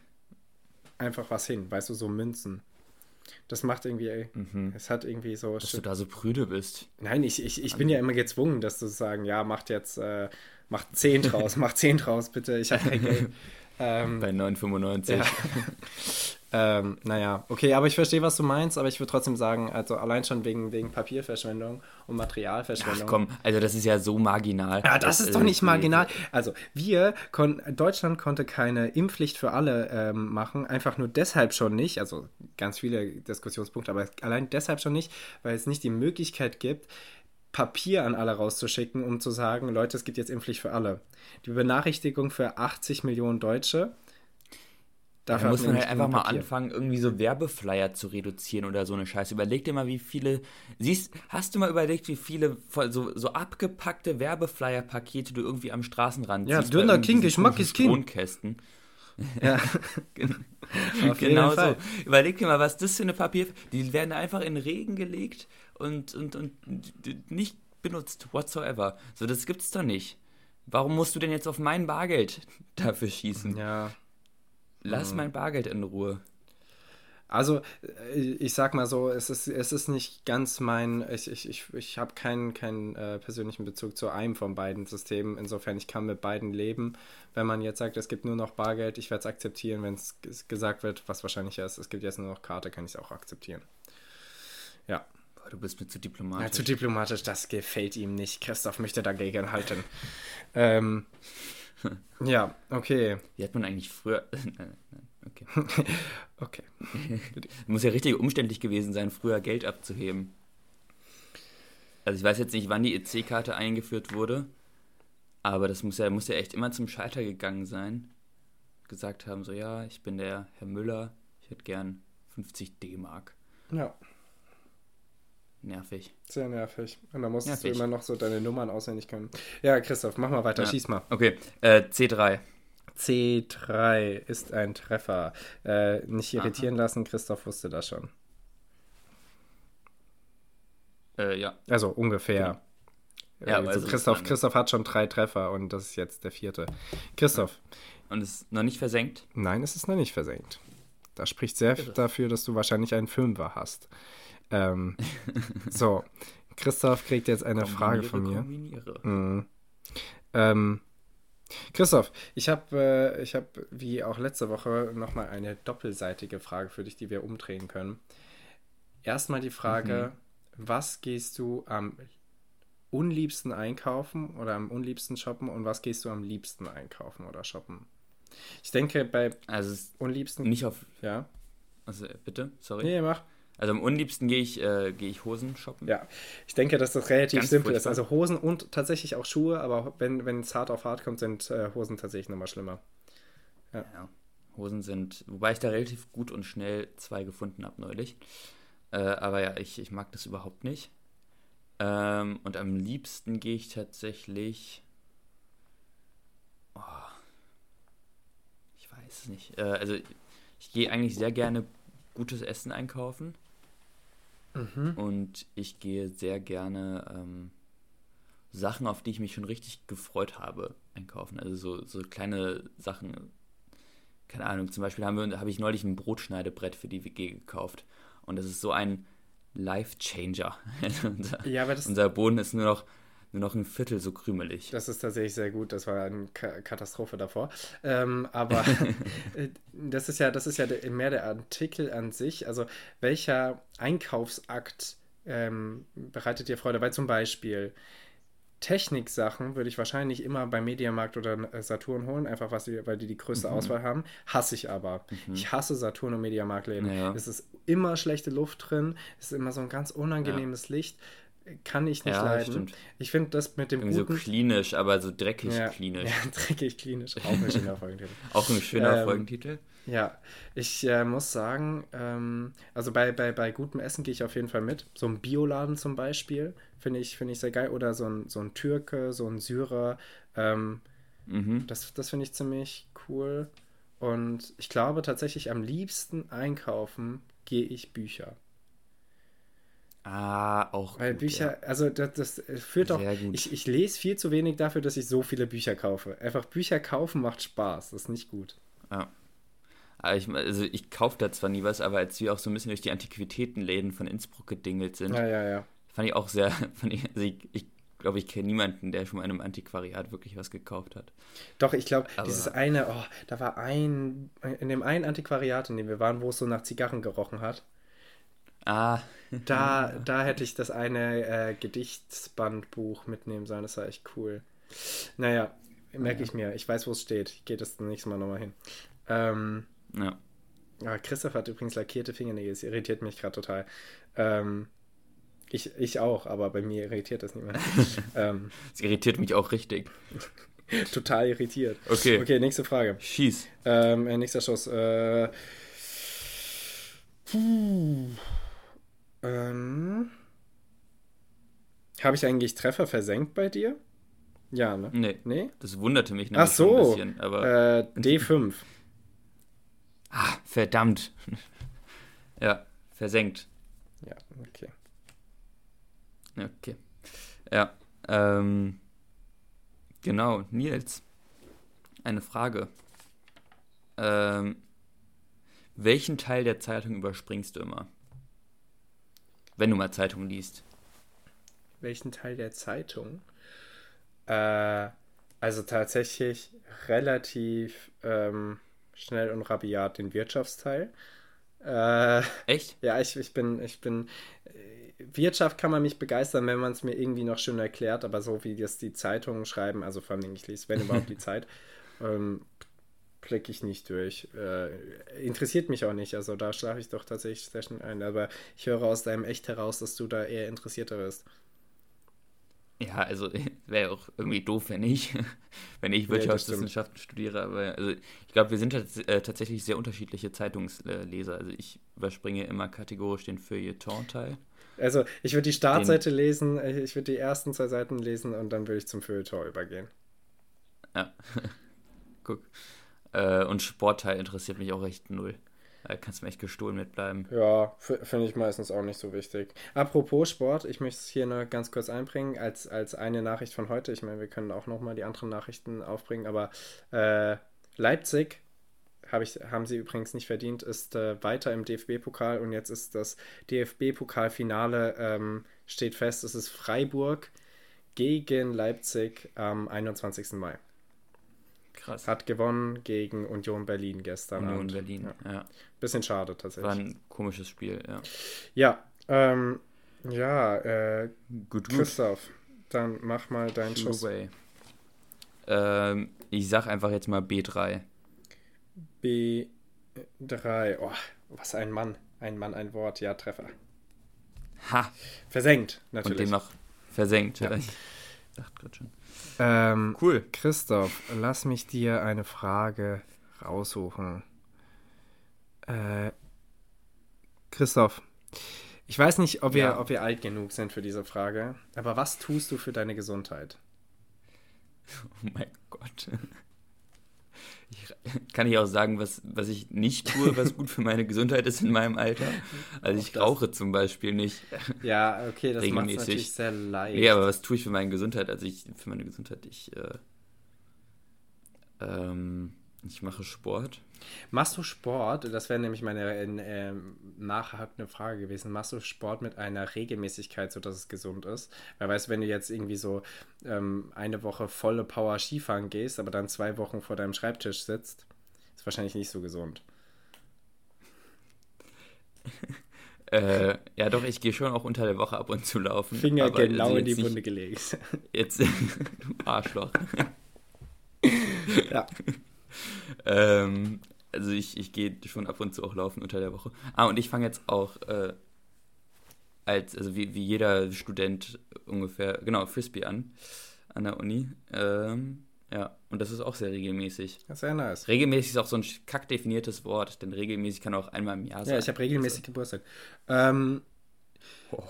einfach was hin, weißt du, so Münzen. Das macht irgendwie, ey, mhm. es hat irgendwie so. Dass du da so prüde bist. Nein, ich, ich, ich bin ja immer gezwungen, dass du sagen, ja, macht jetzt, äh, macht 10 draus, macht 10 draus, bitte, ich habe kein Geld. Ähm, Bei 9,95. Ja. Ähm, naja, okay, aber ich verstehe, was du meinst, aber ich würde trotzdem sagen, also allein schon wegen, wegen Papierverschwendung und Materialverschwendung. Ach komm, also das ist ja so marginal. Ja, das, das ist doch nicht marginal. Also wir, kon Deutschland konnte keine Impfpflicht für alle ähm, machen, einfach nur deshalb schon nicht, also ganz viele Diskussionspunkte, aber allein deshalb schon nicht, weil es nicht die Möglichkeit gibt, Papier an alle rauszuschicken, um zu sagen, Leute, es gibt jetzt Impfpflicht für alle. Die Benachrichtigung für 80 Millionen Deutsche Dafür da muss man halt einfach mal anfangen, irgendwie so Werbeflyer zu reduzieren oder so eine Scheiße. Überleg dir mal, wie viele. Siehst, hast du mal überlegt, wie viele so, so abgepackte Werbeflyer-Pakete du irgendwie am Straßenrand ja, siehst? Ja, dünner King, Geschmack ist King. Wohnkästen. Ja, genau so. Überleg dir mal, was das für eine Papier. Die werden einfach in Regen gelegt und, und, und nicht benutzt, whatsoever. So, das gibt's doch nicht. Warum musst du denn jetzt auf mein Bargeld dafür schießen? Ja, Lass mhm. mein Bargeld in Ruhe. Also, äh, ich sag mal so, es ist, es ist nicht ganz mein, ich, ich, ich, ich habe keinen, keinen äh, persönlichen Bezug zu einem von beiden Systemen. Insofern, ich kann mit beiden leben. Wenn man jetzt sagt, es gibt nur noch Bargeld, ich werde es akzeptieren. Wenn es gesagt wird, was wahrscheinlich ist, es gibt jetzt nur noch Karte, kann ich es auch akzeptieren. Ja. Du bist mir zu diplomatisch. Ja, zu diplomatisch, das gefällt ihm nicht. Christoph möchte dagegen halten. ähm, ja, okay. Wie hat man eigentlich früher. okay. okay. Muss ja richtig umständlich gewesen sein, früher Geld abzuheben. Also ich weiß jetzt nicht, wann die EC-Karte eingeführt wurde, aber das muss ja, muss ja echt immer zum Scheiter gegangen sein. Gesagt haben, so ja, ich bin der Herr Müller, ich hätte gern 50 D-Mark. Ja. Nervig. Sehr nervig. Und da musstest nervig. du immer noch so deine Nummern auswendig können. Ja, Christoph, mach mal weiter, ja. schieß mal. Okay, äh, C3. C3 ist ein Treffer. Äh, nicht irritieren Aha. lassen, Christoph wusste das schon. Äh, ja. Also ungefähr. Ja, also Christoph, Christoph hat schon drei Treffer und das ist jetzt der vierte. Christoph, Und es ist noch nicht versenkt? Nein, es ist noch nicht versenkt. Das spricht sehr dafür, dass du wahrscheinlich einen Fünfer hast. Ähm, so, Christoph kriegt jetzt eine Frage von mir. Mhm. Ähm, Christoph, ich habe, äh, ich wie auch letzte Woche nochmal eine doppelseitige Frage für dich, die wir umdrehen können. Erstmal die Frage, mhm. was gehst du am unliebsten einkaufen oder am unliebsten shoppen und was gehst du am liebsten einkaufen oder shoppen? Ich denke, bei also unliebsten. Nicht auf. Ja. Also, bitte, sorry. Nee, mach. Also am unliebsten gehe ich, äh, gehe ich Hosen shoppen. Ja, ich denke, dass das relativ Ganz simpel furchtbar. ist. Also Hosen und tatsächlich auch Schuhe, aber wenn, wenn es hart auf hart kommt, sind äh, Hosen tatsächlich nochmal schlimmer. Ja. ja. Hosen sind, wobei ich da relativ gut und schnell zwei gefunden habe neulich. Äh, aber ja, ich, ich mag das überhaupt nicht. Ähm, und am liebsten gehe ich tatsächlich. Oh, ich weiß es nicht. Äh, also ich gehe eigentlich sehr gerne gutes Essen einkaufen. Mhm. Und ich gehe sehr gerne ähm, Sachen, auf die ich mich schon richtig gefreut habe, einkaufen. Also so, so kleine Sachen. Keine Ahnung, zum Beispiel habe hab ich neulich ein Brotschneidebrett für die WG gekauft. Und das ist so ein Life-Changer. unser, ja, aber das, unser Boden ist nur noch nur noch ein Viertel so krümelig. Das ist tatsächlich sehr gut. Das war eine Katastrophe davor. Ähm, aber äh, das ist ja, das ist ja mehr der Artikel an sich. Also welcher Einkaufsakt ähm, bereitet dir Freude? Weil zum Beispiel Techniksachen würde ich wahrscheinlich immer beim Mediamarkt oder äh, Saturn holen, einfach was die, weil die die größte mhm. Auswahl haben. Hasse ich aber. Mhm. Ich hasse Saturn und Mediamarktläden. Ja. Es ist immer schlechte Luft drin, es ist immer so ein ganz unangenehmes ja. Licht kann ich nicht ja, leiden. Stimmt. Ich finde das mit dem Irgendwie guten... so klinisch, aber so dreckig ja, klinisch. Ja, dreckig klinisch. Auch ein schöner Folgentitel. Auch ein schöner ähm, Folgentitel. Ja, ich äh, muss sagen, ähm, also bei, bei, bei gutem Essen gehe ich auf jeden Fall mit. So ein Bioladen zum Beispiel finde ich, find ich sehr geil. Oder so ein, so ein Türke, so ein Syrer. Ähm, mhm. Das, das finde ich ziemlich cool. Und ich glaube tatsächlich am liebsten einkaufen gehe ich Bücher. Ah, auch. Weil gut, Bücher, ja. also das, das führt doch. Ich, ich lese viel zu wenig dafür, dass ich so viele Bücher kaufe. Einfach Bücher kaufen macht Spaß, das ist nicht gut. Ja. Aber ich, also ich kaufe da zwar nie was, aber als wir auch so ein bisschen durch die Antiquitätenläden von Innsbruck gedingelt sind, ja, ja, ja. fand ich auch sehr, ich, also ich, ich glaube, ich kenne niemanden, der schon mal in einem Antiquariat wirklich was gekauft hat. Doch, ich glaube, dieses eine, oh, da war ein, in dem einen Antiquariat, in dem wir waren, wo es so nach Zigarren gerochen hat. Ah. Da, da hätte ich das eine äh, Gedichtsbandbuch mitnehmen sollen. Das war echt cool. Naja, merke ich mir. Ich weiß, wo es steht. Ich gehe das nächste Mal nochmal hin. Ähm, ja. ja. Christoph hat übrigens lackierte Fingernägel. Das irritiert mich gerade total. Ähm, ich, ich auch, aber bei mir irritiert das nicht mehr. ähm, es irritiert mich auch richtig. total irritiert. Okay. Okay, nächste Frage. Schieß. Ähm, äh, nächster Schuss. Äh, puh. Ähm, Habe ich eigentlich Treffer versenkt bei dir? Ja, ne? Nee. nee? Das wunderte mich nämlich Ach so, ein bisschen. Aber... Äh, D5. ah, verdammt. ja, versenkt. Ja, okay. Okay. Ja, ähm, genau, Nils. Eine Frage. Ähm, welchen Teil der Zeitung überspringst du immer? Wenn du mal Zeitung liest. Welchen Teil der Zeitung? Äh, also tatsächlich relativ ähm, schnell und rabiat den Wirtschaftsteil. Äh, Echt? Ja, ich, ich bin, ich bin. Äh, Wirtschaft kann man mich begeistern, wenn man es mir irgendwie noch schön erklärt, aber so wie das die Zeitungen schreiben, also vor allem ich lese, wenn überhaupt die Zeit, ähm, blicke ich nicht durch. Äh, interessiert mich auch nicht. Also da schlafe ich doch tatsächlich sehr schnell ein. Aber ich höre aus deinem Echt heraus, dass du da eher interessierter bist. Ja, also wäre auch irgendwie doof, wenn ich, wenn ich Wirtschaftswissenschaften ja, studiere. Aber also ich glaube, wir sind äh, tatsächlich sehr unterschiedliche Zeitungsleser. Also ich überspringe immer kategorisch den Feuilleton-Teil. Also ich würde die Startseite den, lesen, ich würde die ersten zwei Seiten lesen und dann würde ich zum Feuilleton übergehen. Ja, guck. Äh, und Sportteil interessiert mich auch recht null. Da kannst du mir echt gestohlen mitbleiben. Ja, finde ich meistens auch nicht so wichtig. Apropos Sport, ich möchte es hier nur ganz kurz einbringen, als, als eine Nachricht von heute. Ich meine, wir können auch nochmal die anderen Nachrichten aufbringen, aber äh, Leipzig hab ich, haben sie übrigens nicht verdient, ist äh, weiter im DFB-Pokal und jetzt ist das DFB-Pokalfinale, ähm, steht fest, es ist Freiburg gegen Leipzig am 21. Mai. Krass. Hat gewonnen gegen Union Berlin gestern. Union Abend. Berlin, ja. ja. Bisschen schade tatsächlich. War ein komisches Spiel, ja. Ja, ähm, ja, äh, gut, Christoph, dann mach mal deinen Schuss. Ähm, ich sag einfach jetzt mal B3. B3. Oh, was ein Mann. Ein Mann, ein Wort. Ja, Treffer. Ha. Versenkt, natürlich. Und dem noch versenkt. Ja. Ich dachte gerade schon. Ähm, cool. Christoph, lass mich dir eine Frage raussuchen. Äh, Christoph, ich weiß nicht, ob wir, ja. ob wir alt genug sind für diese Frage, aber was tust du für deine Gesundheit? Oh mein Gott. Ich, kann ich auch sagen, was, was ich nicht tue, was gut für meine Gesundheit ist in meinem Alter. Also ich rauche zum Beispiel nicht. Ja, okay, das macht natürlich sehr leicht. Nee, aber was tue ich für meine Gesundheit? Also ich, für meine Gesundheit, ich, äh, ähm, ich mache Sport. Machst du Sport? Das wäre nämlich meine äh, nachhakende Frage gewesen. Machst du Sport mit einer Regelmäßigkeit, sodass es gesund ist? Weil weißt du, wenn du jetzt irgendwie so ähm, eine Woche volle Power Skifahren gehst, aber dann zwei Wochen vor deinem Schreibtisch sitzt, ist wahrscheinlich nicht so gesund. Äh, ja, doch, ich gehe schon auch unter der Woche ab und zu laufen. Finger genau also in die Wunde gelegt. Jetzt, du Arschloch. ja. Ähm, also ich, ich gehe schon ab und zu auch laufen unter der Woche. Ah, und ich fange jetzt auch äh, als, also wie, wie jeder Student ungefähr, genau, Frisbee an, an der Uni. Ähm, ja, und das ist auch sehr regelmäßig. Das ist sehr nice. Regelmäßig ist auch so ein kack definiertes Wort, denn regelmäßig kann auch einmal im Jahr sein. Ja, ich habe regelmäßig also. Geburtstag. Ähm, oh.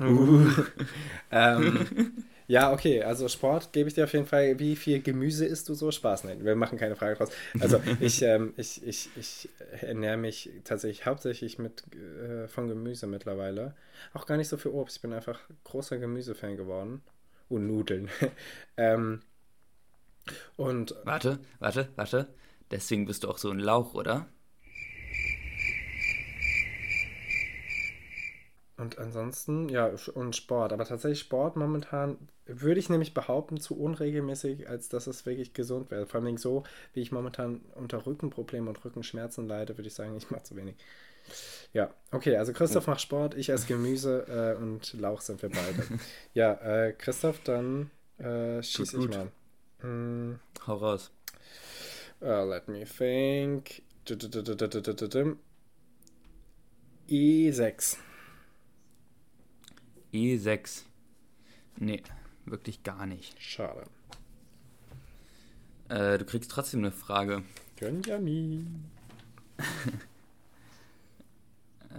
uh. ähm, ja, okay, also Sport gebe ich dir auf jeden Fall. Wie viel Gemüse isst du so? Spaß, nein, wir machen keine Frage draus. Also ich, ähm, ich, ich, ich ernähre mich tatsächlich hauptsächlich mit, äh, von Gemüse mittlerweile. Auch gar nicht so viel Obst. Ich bin einfach großer Gemüsefan geworden. Und Nudeln. ähm, und. Warte, warte, warte. Deswegen bist du auch so ein Lauch, oder? Und ansonsten, ja, und Sport. Aber tatsächlich Sport momentan würde ich nämlich behaupten, zu unregelmäßig, als dass es wirklich gesund wäre. Vor allem so, wie ich momentan unter Rückenproblemen und Rückenschmerzen leide, würde ich sagen, ich mache zu wenig. Ja, okay, also Christoph macht Sport, ich esse Gemüse äh, und Lauch sind wir beide. ja, äh, Christoph, dann äh, schieße ich mal. Mm. Hau raus. Uh, let me think. E6. E6. Nee, wirklich gar nicht. Schade. Äh, du kriegst trotzdem eine Frage. Gönjamin.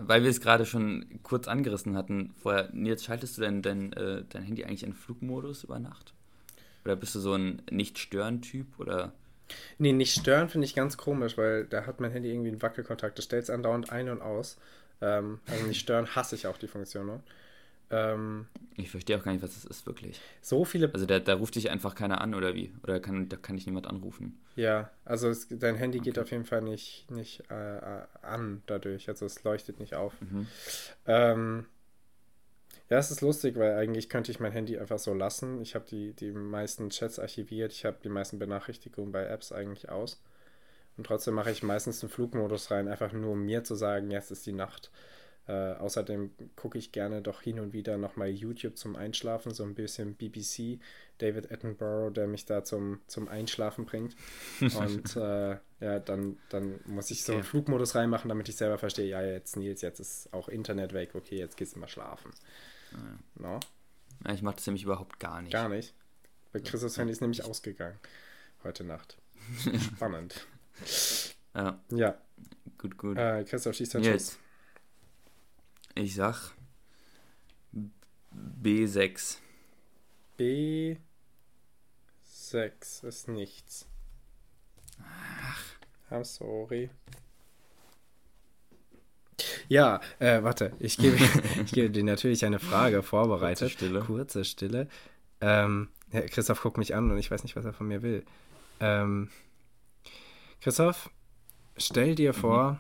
Weil wir es gerade schon kurz angerissen hatten vorher. Jetzt schaltest du dein, dein, äh, dein Handy eigentlich in Flugmodus über Nacht? Oder bist du so ein Nicht-Stören-Typ? Oder? Nee, nicht stören finde ich ganz komisch, weil da hat mein Handy irgendwie einen Wackelkontakt. Das stellt es andauernd ein und aus. Ähm, also nicht stören hasse ich auch die Funktion. Ne? Ähm, ich verstehe auch gar nicht, was das ist, wirklich. So viele. Also da, da ruft dich einfach keiner an oder wie? Oder kann, da kann ich niemand anrufen? Ja, also es, dein Handy okay. geht auf jeden Fall nicht, nicht äh, äh, an dadurch. Also es leuchtet nicht auf. Mhm. Ähm, ja, es ist lustig, weil eigentlich könnte ich mein Handy einfach so lassen. Ich habe die, die meisten Chats archiviert, ich habe die meisten Benachrichtigungen bei Apps eigentlich aus. Und trotzdem mache ich meistens den Flugmodus rein, einfach nur um mir zu sagen, jetzt ist die Nacht. Äh, außerdem gucke ich gerne doch hin und wieder nochmal YouTube zum Einschlafen, so ein bisschen BBC, David Attenborough, der mich da zum, zum Einschlafen bringt. Und äh, ja, dann, dann muss ich so einen Flugmodus reinmachen, damit ich selber verstehe, ja, jetzt Nils, jetzt ist auch Internet weg, okay, jetzt gehst du mal schlafen. Ja. No? Ja, ich mache das nämlich überhaupt gar nicht. Gar nicht? Bei Christus Handy ist nämlich ausgegangen heute Nacht. Spannend. Ja. Ja. Gut, gut. Äh, Christoph schießt dann yes. Schuss. Ich sag B6. B6 ist nichts. Ach. I'm sorry. Ja, äh, warte, ich gebe, ich gebe dir natürlich eine Frage vorbereitet. Kurze Stille. Kurze Stille. Ähm, Christoph guckt mich an und ich weiß nicht, was er von mir will. Ähm, Christoph, stell dir vor, mhm.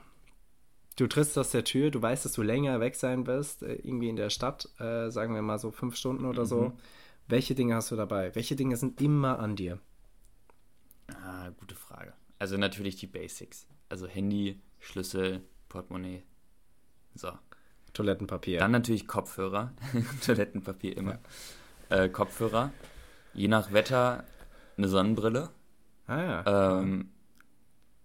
Du trittst aus der Tür, du weißt, dass du länger weg sein wirst, äh, irgendwie in der Stadt, äh, sagen wir mal so fünf Stunden oder mhm. so. Welche Dinge hast du dabei? Welche Dinge sind immer an dir? Ah, gute Frage. Also natürlich die Basics. Also Handy, Schlüssel, Portemonnaie. So. Toilettenpapier. Dann natürlich Kopfhörer. Toilettenpapier immer. Ja. Äh, Kopfhörer. Je nach Wetter eine Sonnenbrille. Ah ja. Ähm,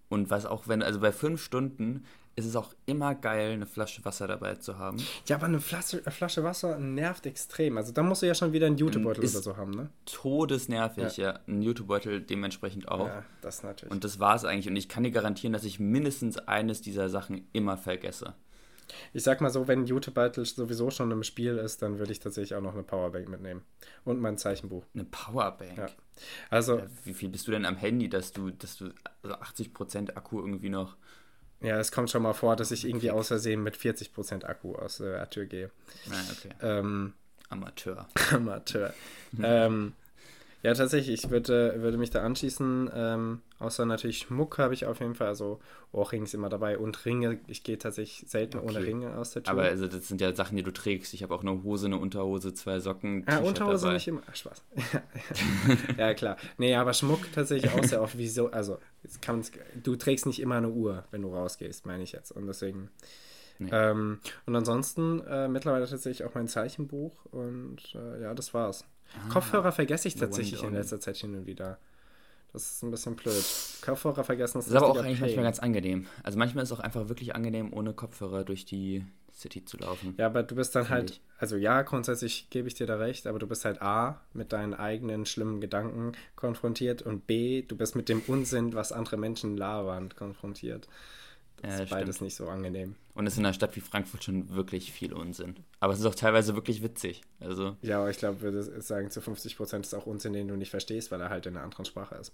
und was auch, wenn, also bei fünf Stunden ist es auch immer geil, eine Flasche Wasser dabei zu haben. Ja, aber eine Flasche, eine Flasche Wasser nervt extrem. Also da musst du ja schon wieder einen Jutebeutel oder so haben, ne? Todesnervig, ja. ja. Ein Jutebeutel dementsprechend auch. Ja, das natürlich. Und das war es eigentlich. Und ich kann dir garantieren, dass ich mindestens eines dieser Sachen immer vergesse. Ich sag mal so, wenn Jutebeutel sowieso schon im Spiel ist, dann würde ich tatsächlich auch noch eine Powerbank mitnehmen. Und mein Zeichenbuch. Eine Powerbank? Ja. Also. Ja, wie viel bist du denn am Handy, dass du, dass du also 80% Akku irgendwie noch. Ja, es kommt schon mal vor, dass ich irgendwie aus Versehen mit 40% Akku aus der Tür gehe. Ah, okay. Ähm, Amateur. Amateur. ähm, ja, tatsächlich, ich würde, würde mich da anschließen. Ähm, außer natürlich Schmuck habe ich auf jeden Fall, also Ohrrings immer dabei und Ringe. Ich gehe tatsächlich selten okay. ohne Ringe aus der Tür. Aber also das sind ja Sachen, die du trägst. Ich habe auch eine Hose, eine Unterhose, zwei Socken. Ja, Unterhose dabei. nicht immer. Ach, Spaß. ja, klar. Nee, aber Schmuck tatsächlich auch sehr oft. Wieso? Also, du trägst nicht immer eine Uhr, wenn du rausgehst, meine ich jetzt. Und deswegen. Nee. Ähm, und ansonsten äh, mittlerweile tatsächlich auch mein Zeichenbuch und äh, ja, das war's. Ah, Kopfhörer vergesse ich tatsächlich in letzter Zeit hin und wieder. Das ist ein bisschen blöd. Kopfhörer vergessen ist, das ist aber auch eigentlich Pain. manchmal ganz angenehm. Also manchmal ist es auch einfach wirklich angenehm, ohne Kopfhörer durch die City zu laufen. Ja, aber du bist dann halt, ich. also ja, grundsätzlich gebe ich dir da recht, aber du bist halt A, mit deinen eigenen schlimmen Gedanken konfrontiert und B, du bist mit dem Unsinn, was andere Menschen labern, konfrontiert. Das ja, ist beides stimmt. nicht so angenehm. Und es ist in einer Stadt wie Frankfurt schon wirklich viel Unsinn. Aber es ist auch teilweise wirklich witzig. Also ja, aber ich glaube, würde sagen, zu 50 Prozent ist auch Unsinn, den du nicht verstehst, weil er halt in einer anderen Sprache ist.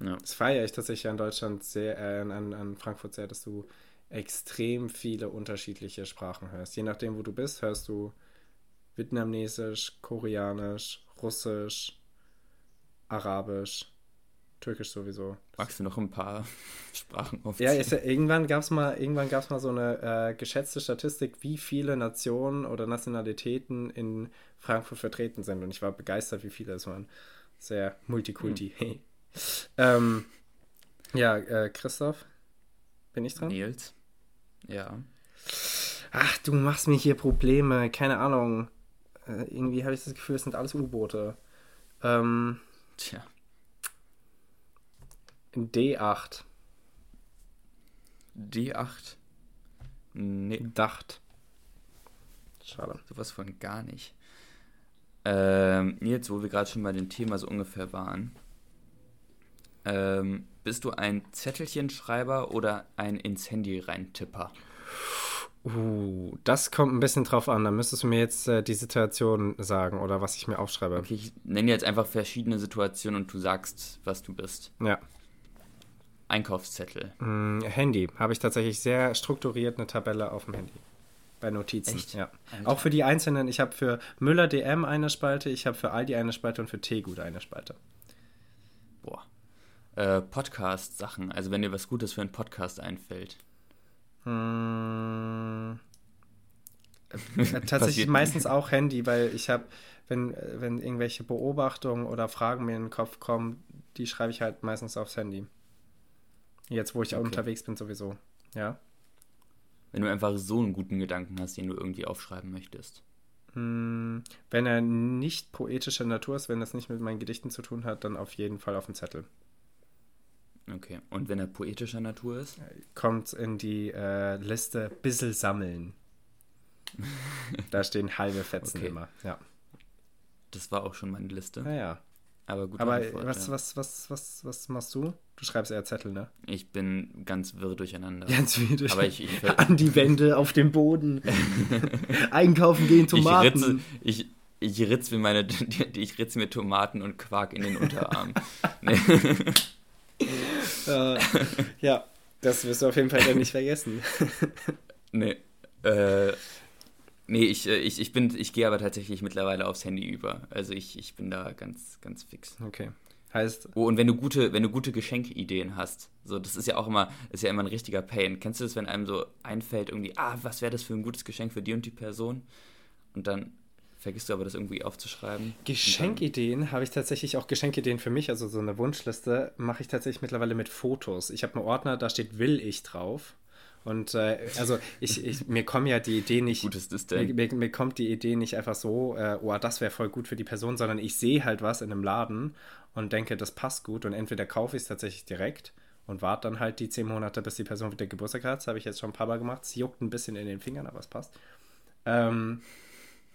Ja. Das feiere ich tatsächlich an Deutschland sehr, äh, an, an Frankfurt sehr, dass du extrem viele unterschiedliche Sprachen hörst. Je nachdem, wo du bist, hörst du Vietnamesisch, Koreanisch, Russisch, Arabisch, Türkisch sowieso. Magst du noch ein paar Sprachen aufziehen? Ja, ist ja irgendwann gab es mal, irgendwann gab's mal so eine äh, geschätzte Statistik, wie viele Nationen oder Nationalitäten in Frankfurt vertreten sind. Und ich war begeistert, wie viele es waren. Sehr multikulti. Hm. ähm, ja, äh, Christoph, bin ich dran? Nils. Ja. Ach, du machst mir hier Probleme. Keine Ahnung. Äh, irgendwie habe ich das Gefühl, es sind alles U-Boote. Ähm, Tja. D8. D8? Nee. Dacht. Schade. Sowas von gar nicht. Ähm, jetzt, wo wir gerade schon bei dem Thema so ungefähr waren. Ähm, bist du ein Zettelchenschreiber oder ein ins Handy reintipper? Uh, das kommt ein bisschen drauf an. Da müsstest du mir jetzt äh, die Situation sagen oder was ich mir aufschreibe. Okay, ich nenne jetzt einfach verschiedene Situationen und du sagst, was du bist. Ja. Einkaufszettel? Mm, Handy. Habe ich tatsächlich sehr strukturiert eine Tabelle auf dem Handy. Bei Notizen, Echt? ja. Alter. Auch für die einzelnen. Ich habe für Müller DM eine Spalte, ich habe für Aldi eine Spalte und für Tegut eine Spalte. Boah. Äh, Podcast-Sachen. Also wenn dir was Gutes für einen Podcast einfällt. Hm. tatsächlich meistens auch Handy, weil ich habe, wenn, wenn irgendwelche Beobachtungen oder Fragen mir in den Kopf kommen, die schreibe ich halt meistens aufs Handy. Jetzt, wo ich okay. unterwegs bin, sowieso. Ja. Wenn du einfach so einen guten Gedanken hast, den du irgendwie aufschreiben möchtest. Hm, wenn er nicht poetischer Natur ist, wenn das nicht mit meinen Gedichten zu tun hat, dann auf jeden Fall auf dem Zettel. Okay. Und wenn er poetischer Natur ist? Kommt in die äh, Liste Bissel sammeln. da stehen halbe Fetzen okay. immer, ja. Das war auch schon meine Liste. Naja. Aber gut. Aber Antwort, was, ja. was, was, was, was machst du? Du schreibst eher Zettel, ne? Ich bin ganz wirr durcheinander. Ganz wirr durcheinander. Aber ich, ich An die Wände, auf dem Boden. Einkaufen gehen, Tomaten. Ich ritze, ich, ich ritze mir meine, ich ritze mir Tomaten und Quark in den Unterarm. uh, ja, das wirst du auf jeden Fall nicht vergessen. nee. Äh, Nee, ich, äh, ich, ich bin, ich gehe aber tatsächlich mittlerweile aufs Handy über. Also ich, ich bin da ganz, ganz fix. Okay. Heißt. Oh, und wenn du gute, wenn du gute Geschenkideen hast, so, das ist ja auch immer, ist ja immer ein richtiger Pain. Kennst du das, wenn einem so einfällt, irgendwie, ah, was wäre das für ein gutes Geschenk für die und die Person? Und dann vergisst du aber das irgendwie aufzuschreiben. Geschenkideen habe ich tatsächlich auch Geschenkideen für mich, also so eine Wunschliste mache ich tatsächlich mittlerweile mit Fotos. Ich habe einen Ordner, da steht will ich drauf. Und äh, also ich, ich, mir kommen ja die Idee nicht. Gut ist das denn? Mir, mir, kommt die Idee nicht einfach so, äh, oh, das wäre voll gut für die Person, sondern ich sehe halt was in einem Laden und denke, das passt gut. Und entweder kaufe ich es tatsächlich direkt und warte dann halt die zehn Monate, bis die Person wieder Geburtstag hat. Das habe ich jetzt schon ein paar Mal gemacht. Es juckt ein bisschen in den Fingern, aber es passt. Ähm,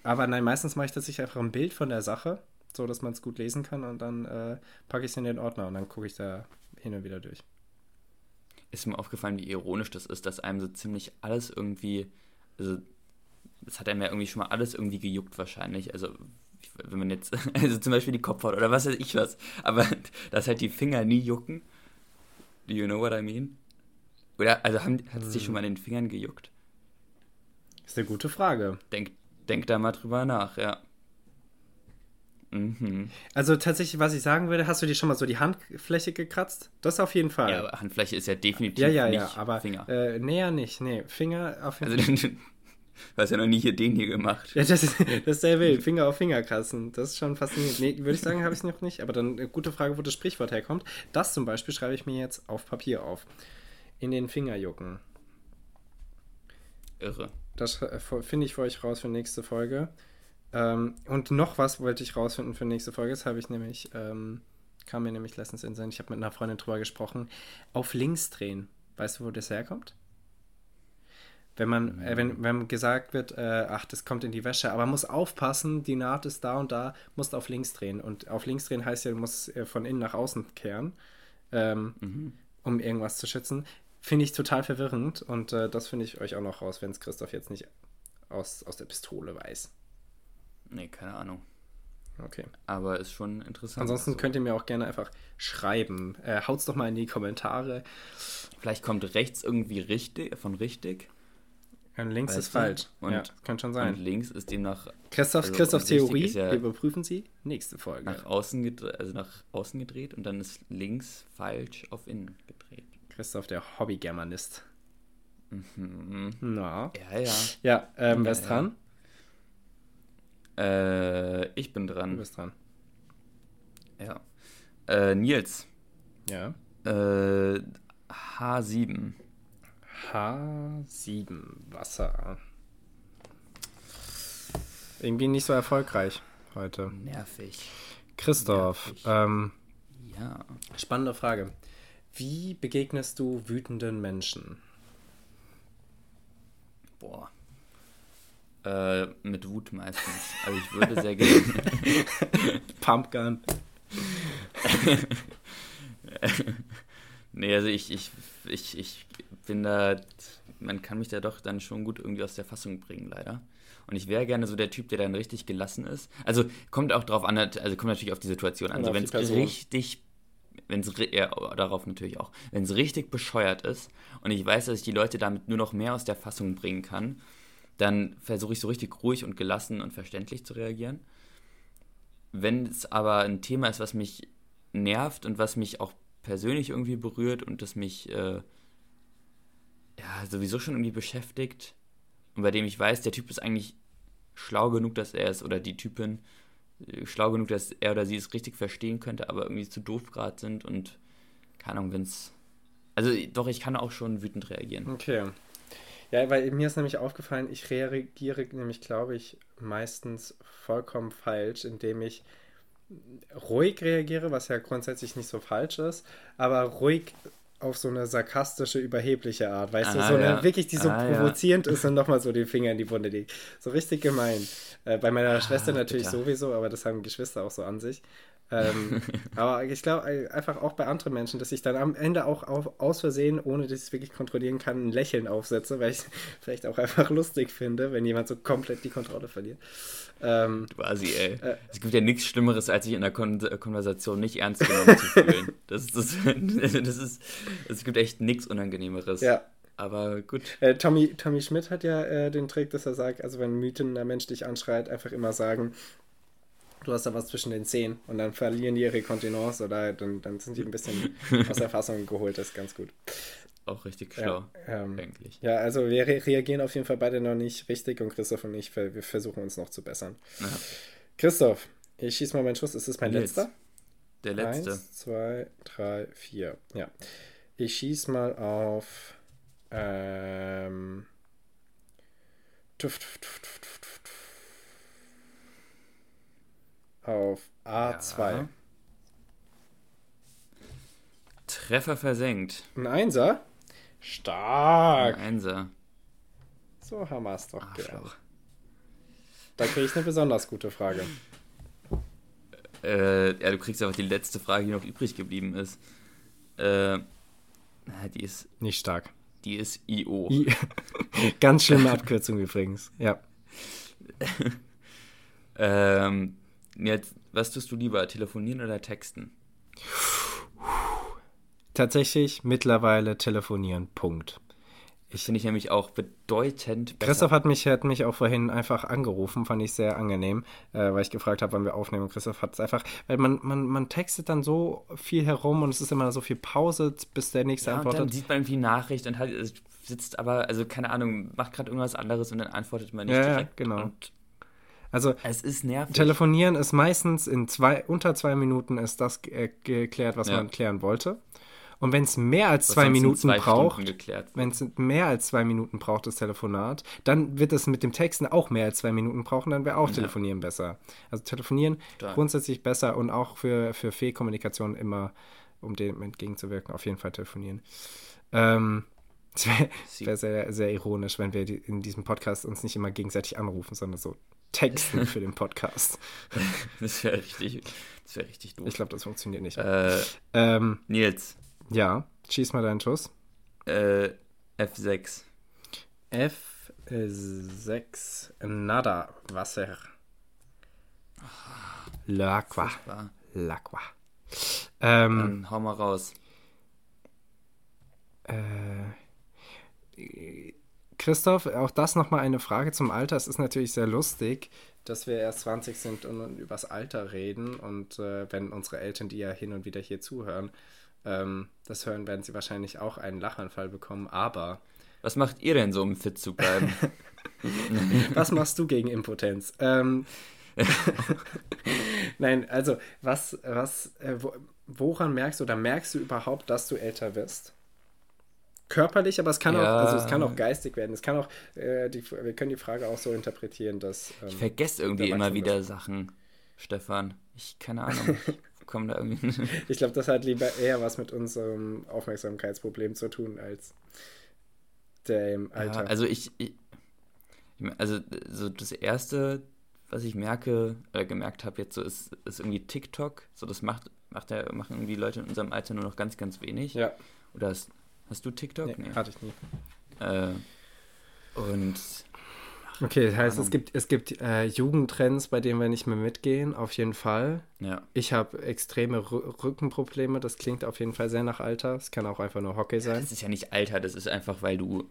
aber nein, meistens mache ich tatsächlich einfach ein Bild von der Sache, so dass man es gut lesen kann und dann äh, packe ich es in den Ordner und dann gucke ich da hin und wieder durch. Ist mir aufgefallen, wie ironisch das ist, dass einem so ziemlich alles irgendwie, also das hat einem ja irgendwie schon mal alles irgendwie gejuckt wahrscheinlich. Also wenn man jetzt, also zum Beispiel die Kopfhaut oder was weiß ich was, aber dass halt die Finger nie jucken. Do you know what I mean? Oder, also haben, hat es hm. dich schon mal in den Fingern gejuckt? Ist eine gute Frage. Denk, Denk da mal drüber nach, ja. Mhm. Also tatsächlich, was ich sagen würde, hast du dir schon mal so die Handfläche gekratzt? Das auf jeden Fall. Ja, aber Handfläche ist ja definitiv ja, ja, nicht ja, aber, Finger. Äh, näher nicht, nee, Finger auf jeden also, Fall. Du hast ja noch nie hier den hier gemacht. Ja, das ist, das ist sehr wild. Finger auf Finger kratzen. Das ist schon faszinierend. Nee, würde ich sagen, habe ich es noch nicht. Aber dann eine gute Frage, wo das Sprichwort herkommt. Das zum Beispiel schreibe ich mir jetzt auf Papier auf. In den Finger jucken. Irre. Das äh, finde ich für euch raus für nächste Folge. Ähm, und noch was wollte ich rausfinden für nächste Folge. Das habe ich nämlich, ähm, kam mir nämlich letztens in Sinn. Ich habe mit einer Freundin drüber gesprochen. Auf links drehen. Weißt du, wo das herkommt? Wenn man, äh, wenn, wenn gesagt wird, äh, ach, das kommt in die Wäsche, aber man muss aufpassen, die Naht ist da und da, musst auf links drehen. Und auf links drehen heißt ja, du musst äh, von innen nach außen kehren, ähm, mhm. um irgendwas zu schützen. Finde ich total verwirrend und äh, das finde ich euch auch noch raus, wenn es Christoph jetzt nicht aus, aus der Pistole weiß. Nee, keine Ahnung. Okay. Aber ist schon interessant. Ansonsten so. könnt ihr mir auch gerne einfach schreiben. Äh, haut's doch mal in die Kommentare. Vielleicht kommt rechts irgendwie richtig, von richtig. Und links ist falsch. Und, ja, kann schon sein. Und links ist demnach. Christoph, also Christophs Theorie, ja wir überprüfen sie. Nächste Folge. Nach außen, gedreht, also nach außen gedreht und dann ist links falsch auf innen gedreht. Christoph, der Hobby-Germanist. Mhm. Na. Ja, ja. Ja, ähm, wer ist dran? Äh, ich bin dran. Du bist dran. Ja. Äh, Nils. Ja. Äh, H7. H7, Wasser. Irgendwie nicht so erfolgreich heute. Nervig. Christoph, Nervig. Ähm, ja. Spannende Frage. Wie begegnest du wütenden Menschen? Boah. Äh, mit Wut meistens. Also ich würde sehr gerne. Pumpgun. nee, also ich, ich, ich, ich bin da, man kann mich da doch dann schon gut irgendwie aus der Fassung bringen, leider. Und ich wäre gerne so der Typ, der dann richtig gelassen ist. Also kommt auch drauf an, also kommt natürlich auf die Situation an. Also wenn es richtig wenn es ja, darauf natürlich auch, wenn es richtig bescheuert ist und ich weiß, dass ich die Leute damit nur noch mehr aus der Fassung bringen kann, dann versuche ich so richtig ruhig und gelassen und verständlich zu reagieren. Wenn es aber ein Thema ist, was mich nervt und was mich auch persönlich irgendwie berührt und das mich äh, ja sowieso schon irgendwie beschäftigt und bei dem ich weiß, der Typ ist eigentlich schlau genug, dass er es oder die Typin schlau genug, dass er oder sie es richtig verstehen könnte, aber irgendwie zu doof gerade sind und keine Ahnung, wenn es. Also doch, ich kann auch schon wütend reagieren. Okay. Ja, weil mir ist nämlich aufgefallen, ich reagiere nämlich, glaube ich, meistens vollkommen falsch, indem ich ruhig reagiere, was ja grundsätzlich nicht so falsch ist, aber ruhig auf so eine sarkastische, überhebliche Art, weißt ah, du, so eine ja. wirklich, die so ah, provozierend ja. ist und nochmal so den Finger in die Wunde legt. So richtig gemein. Äh, bei meiner ah, Schwester natürlich bitter. sowieso, aber das haben Geschwister auch so an sich. Ähm, aber ich glaube äh, einfach auch bei anderen Menschen, dass ich dann am Ende auch auf, aus Versehen, ohne dass ich es wirklich kontrollieren kann, ein Lächeln aufsetze, weil ich es vielleicht auch einfach lustig finde, wenn jemand so komplett die Kontrolle verliert. Ähm, Quasi, ey. Äh, es gibt ja nichts Schlimmeres, als sich in der Kon Konversation nicht ernst genommen zu fühlen. Das, das, das ist, es gibt echt nichts Unangenehmeres. Ja. Aber gut. Äh, Tommy, Tommy Schmidt hat ja äh, den Trick, dass er sagt, also wenn ein wütender Mensch dich anschreit, einfach immer sagen, du hast da was zwischen den Zehen und dann verlieren die ihre Kontinence oder dann, dann sind die ein bisschen aus der Fassung geholt. Das ist ganz gut. Auch richtig schlau, ja, ähm, eigentlich. Ja, also wir re reagieren auf jeden Fall beide noch nicht richtig und Christoph und ich, wir versuchen uns noch zu bessern. Ja. Christoph, ich schieße mal meinen Schuss. Ist das mein Jetzt. letzter? Der letzte. Eins, zwei, drei, vier. Ja. Ich schieße mal auf. Ähm, auf A2. Ja. Treffer versenkt. Ein Einser? Stark. Ein Einser. So haben wir es doch gern. Da kriege ich eine besonders gute Frage. Äh, ja, du kriegst einfach die letzte Frage, die noch übrig geblieben ist. Äh, die ist. Nicht stark. Die ist IO. I Ganz schlimme Abkürzung übrigens, ja. ähm, jetzt, was tust du lieber, telefonieren oder texten? Tatsächlich mittlerweile telefonieren, Punkt. Ich finde ich nämlich auch bedeutend besser. Christoph hat mich, hat mich auch vorhin einfach angerufen, fand ich sehr angenehm, äh, weil ich gefragt habe, wann wir aufnehmen. Und Christoph hat es einfach, weil man, man, man textet dann so viel herum und es ist immer so viel Pause, bis der nächste ja, antwortet. Und dann sieht man irgendwie Nachricht und halt sitzt aber, also keine Ahnung, macht gerade irgendwas anderes und dann antwortet man nicht ja, direkt. Ja, genau. Und also es ist nervig. Telefonieren ist meistens in zwei, unter zwei Minuten ist das geklärt, was ja. man klären wollte. Und wenn es mehr als zwei Minuten zwei braucht, wenn es mehr als zwei Minuten braucht, das Telefonat, dann wird es mit dem Texten auch mehr als zwei Minuten brauchen, dann wäre auch ja. Telefonieren besser. Also Telefonieren da. grundsätzlich besser und auch für, für Fehlkommunikation immer, um dem entgegenzuwirken, auf jeden Fall telefonieren. Ähm, es wäre wär sehr, sehr ironisch, wenn wir in diesem Podcast uns nicht immer gegenseitig anrufen, sondern so texten für den Podcast. das wäre richtig, das wäre richtig doof. Ich glaube, das funktioniert nicht. Äh, ähm, Nils, ja, schieß mal deinen Schuss. Äh, F6. F6. Nada. Wasser. L'aqua. L'aqua. Ähm, Dann hau mal raus. Äh, Christoph, auch das nochmal eine Frage zum Alter. Es ist natürlich sehr lustig, dass wir erst 20 sind und, und übers Alter reden. Und äh, wenn unsere Eltern, die ja hin und wieder hier zuhören, ähm, das hören, werden sie wahrscheinlich auch einen Lachanfall bekommen, aber. Was macht ihr denn so, um fit zu bleiben? was machst du gegen Impotenz? Ähm, Nein, also, was, was, äh, woran merkst du oder merkst du überhaupt, dass du älter wirst? Körperlich, aber es kann ja. auch, also es kann auch geistig werden. Es kann auch, äh, die, wir können die Frage auch so interpretieren, dass. Ähm, ich vergesse irgendwie immer wieder bist. Sachen, Stefan. Ich, keine Ahnung. kommen da irgendwie. ich glaube, das hat lieber eher was mit unserem Aufmerksamkeitsproblem zu tun als dem Alter. Ja, also ich, ich, also so das erste, was ich merke oder gemerkt habe jetzt so ist, ist irgendwie TikTok. So das macht macht der machen irgendwie Leute in unserem Alter nur noch ganz ganz wenig. Ja. Oder hast, hast du TikTok? Nee, nee. hatte ich nie. Äh, und Okay, das heißt, es gibt, es gibt äh, Jugendtrends, bei denen wir nicht mehr mitgehen, auf jeden Fall. Ja. Ich habe extreme R Rückenprobleme, das klingt auf jeden Fall sehr nach Alter. Es kann auch einfach nur Hockey sein. Ja, das ist ja nicht Alter, das ist einfach, weil du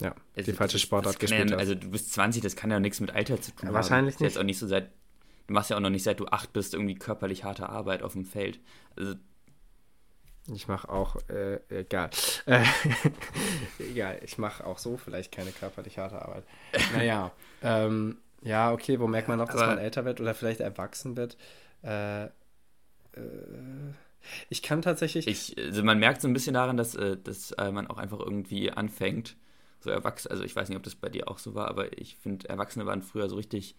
ja, die falsche Sportart gespielt ja, hast. Also du bist 20, das kann ja nichts mit Alter zu tun ja, Wahrscheinlich haben. nicht. Jetzt auch nicht so seit, du machst ja auch noch nicht seit du acht bist irgendwie körperlich harte Arbeit auf dem Feld. Also ich mache auch, äh, egal. Äh, egal, ich mache auch so vielleicht keine körperlich harte Arbeit. Naja, ähm, ja, okay, wo merkt man noch, dass man älter wird oder vielleicht erwachsen wird? Äh, äh, ich kann tatsächlich. Ich, also man merkt so ein bisschen daran, dass, äh, dass äh, man auch einfach irgendwie anfängt, so erwachsen, also ich weiß nicht, ob das bei dir auch so war, aber ich finde, Erwachsene waren früher so richtig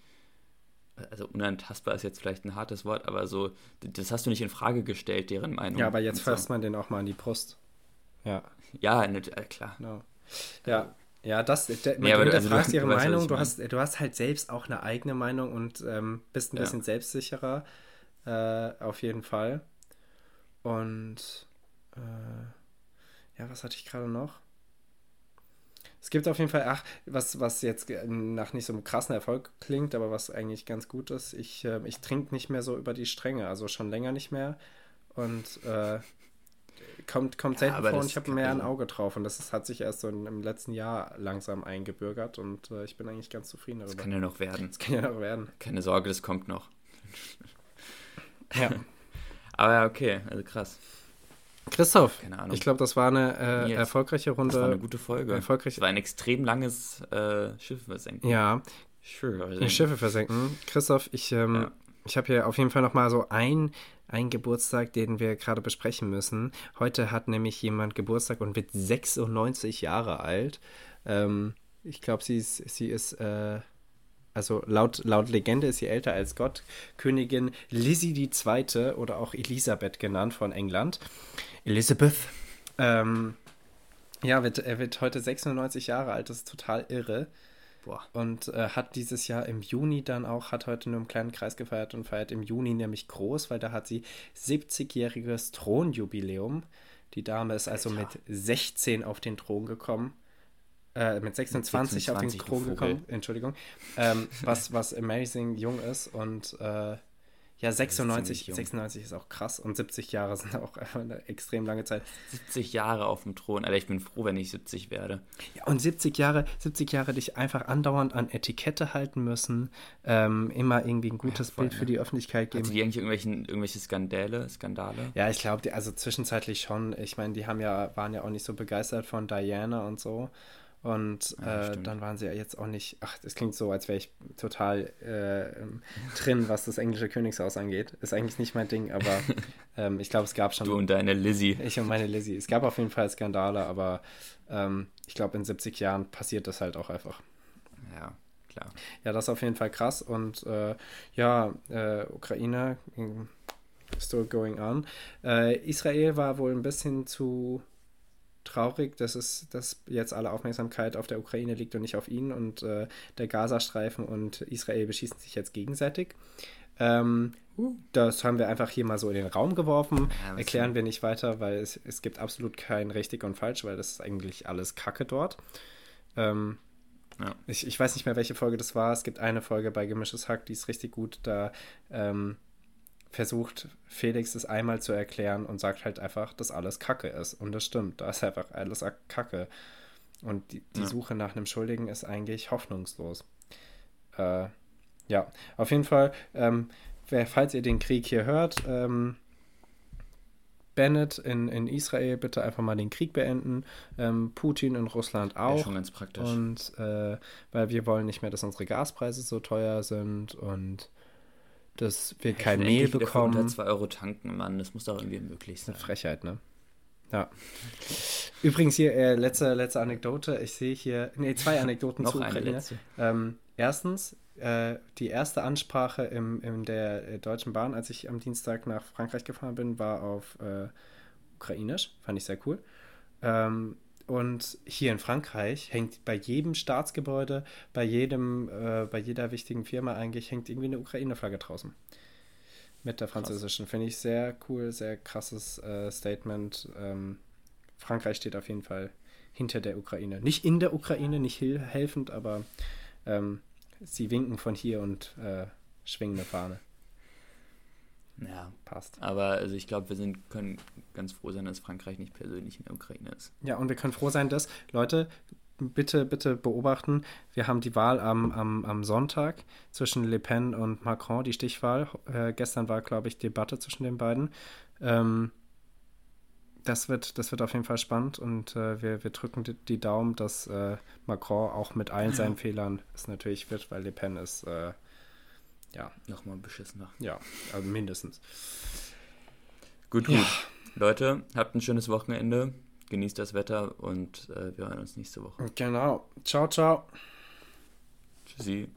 also unantastbar ist jetzt vielleicht ein hartes Wort, aber so, das hast du nicht in Frage gestellt, deren Meinung. Ja, aber jetzt fasst so. man den auch mal an die Brust. Ja. Ja, ne, klar. Genau. Ja. Ja, das, der, nee, du hinterfragst also, ihre weißt, Meinung, du hast, du hast halt selbst auch eine eigene Meinung und ähm, bist ein ja. bisschen selbstsicherer, äh, auf jeden Fall. Und äh, ja, was hatte ich gerade noch? Es gibt auf jeden Fall, ach, was, was jetzt nach nicht so einem krassen Erfolg klingt, aber was eigentlich ganz gut ist. Ich, äh, ich trinke nicht mehr so über die Stränge, also schon länger nicht mehr. Und äh, kommt, kommt selten ja, vor und ich habe mehr ein Auge drauf. Und das ist, hat sich erst so in, im letzten Jahr langsam eingebürgert und äh, ich bin eigentlich ganz zufrieden darüber. Das kann ja noch werden. Das kann ja noch werden. Keine Sorge, das kommt noch. Ja. Aber ja, okay, also krass. Christoph, Keine Ahnung. ich glaube, das war eine äh, erfolgreiche Runde. Das war eine gute Folge. Erfolgreich. Das war ein extrem langes äh, Schiff versenken. Ja. Schiffe versenken. Schiffe versenken. Christoph, ich, ähm, ja. ich habe hier auf jeden Fall noch mal so ein, ein Geburtstag, den wir gerade besprechen müssen. Heute hat nämlich jemand Geburtstag und wird 96 Jahre alt. Ähm, ich glaube, sie ist, sie ist äh, also laut, laut Legende ist sie älter als Gott, Königin Lizzie II. oder auch Elisabeth genannt von England. Elizabeth. Ähm, ja, wird, er wird heute 96 Jahre alt, das ist total irre. Boah. Und äh, hat dieses Jahr im Juni dann auch, hat heute nur im kleinen Kreis gefeiert und feiert im Juni nämlich groß, weil da hat sie 70-jähriges Thronjubiläum. Die Dame ist also Alter. mit 16 auf den Thron gekommen äh, mit 26, 26 auf den Thron gekommen, Entschuldigung, ähm, was, was amazing jung ist und äh, ja, 96, ist 96 ist auch krass und 70 Jahre sind auch eine extrem lange Zeit. 70 Jahre auf dem Thron, Alter, ich bin froh, wenn ich 70 werde. Ja, und 70 Jahre, 70 Jahre dich einfach andauernd an Etikette halten müssen, ähm, immer irgendwie ein gutes ja, voll, Bild für die Öffentlichkeit geben. Hatte die eigentlich irgendwelchen, irgendwelche Skandale, Skandale? Ja, ich glaube, also zwischenzeitlich schon. Ich meine, die haben ja, waren ja auch nicht so begeistert von Diana und so. Und ja, äh, dann waren sie ja jetzt auch nicht, ach, das klingt so, als wäre ich total äh, drin, was das englische Königshaus angeht. Ist eigentlich nicht mein Ding, aber ähm, ich glaube, es gab schon. Du und deine Lizzie. Ich und meine Lizzie. Es gab auf jeden Fall Skandale, aber ähm, ich glaube, in 70 Jahren passiert das halt auch einfach. Ja, klar. Ja, das ist auf jeden Fall krass. Und äh, ja, äh, Ukraine, still going on. Äh, Israel war wohl ein bisschen zu traurig, dass es, dass jetzt alle Aufmerksamkeit auf der Ukraine liegt und nicht auf ihn und äh, der Gazastreifen und Israel beschießen sich jetzt gegenseitig. Ähm, uh. Das haben wir einfach hier mal so in den Raum geworfen. Ja, Erklären wir nicht weiter, weil es, es gibt absolut kein richtig und falsch, weil das ist eigentlich alles Kacke dort. Ähm, ja. ich, ich weiß nicht mehr, welche Folge das war. Es gibt eine Folge bei Gemischtes Hack, die ist richtig gut. Da ähm, versucht Felix es einmal zu erklären und sagt halt einfach, dass alles Kacke ist. Und das stimmt, da ist einfach alles Kacke. Und die, die ja. Suche nach einem Schuldigen ist eigentlich hoffnungslos. Äh, ja, auf jeden Fall, ähm, wer, falls ihr den Krieg hier hört, ähm, Bennett in, in Israel bitte einfach mal den Krieg beenden. Ähm, Putin in Russland auch. Ja, schon ganz praktisch. Und äh, weil wir wollen nicht mehr, dass unsere Gaspreise so teuer sind und dass wir kein Mehl bekommen. Unter 2 Euro tanken, Mann, das muss doch irgendwie möglich sein. Eine Frechheit, ne? Ja. Übrigens hier, äh, letzte, letzte Anekdote. Ich sehe hier, nee, zwei Anekdoten zu Ukraine. Ähm, erstens, äh, die erste Ansprache im, in der äh, Deutschen Bahn, als ich am Dienstag nach Frankreich gefahren bin, war auf äh, Ukrainisch. Fand ich sehr cool. Ähm, und hier in Frankreich hängt bei jedem Staatsgebäude, bei jedem, äh, bei jeder wichtigen Firma eigentlich hängt irgendwie eine Ukraine-Flagge draußen. Mit der französischen. Finde ich sehr cool, sehr krasses äh, Statement. Ähm, Frankreich steht auf jeden Fall hinter der Ukraine. Nicht in der Ukraine, nicht helfend, aber ähm, sie winken von hier und äh, schwingen eine Fahne. Ja, passt. Aber also ich glaube, wir sind, können ganz froh sein, dass Frankreich nicht persönlich in der Ukraine ist. Ja, und wir können froh sein, dass, Leute, bitte, bitte beobachten, wir haben die Wahl am, am, am Sonntag zwischen Le Pen und Macron, die Stichwahl. Äh, gestern war, glaube ich, Debatte zwischen den beiden. Ähm, das wird, das wird auf jeden Fall spannend und äh, wir, wir drücken die, die Daumen, dass äh, Macron auch mit allen seinen Fehlern es natürlich wird, weil Le Pen ist äh, ja. Nochmal beschissener. Ja, also mindestens. Gut, gut. Ja. Leute, habt ein schönes Wochenende. Genießt das Wetter und äh, wir hören uns nächste Woche. Genau. Ciao, ciao. Tschüssi.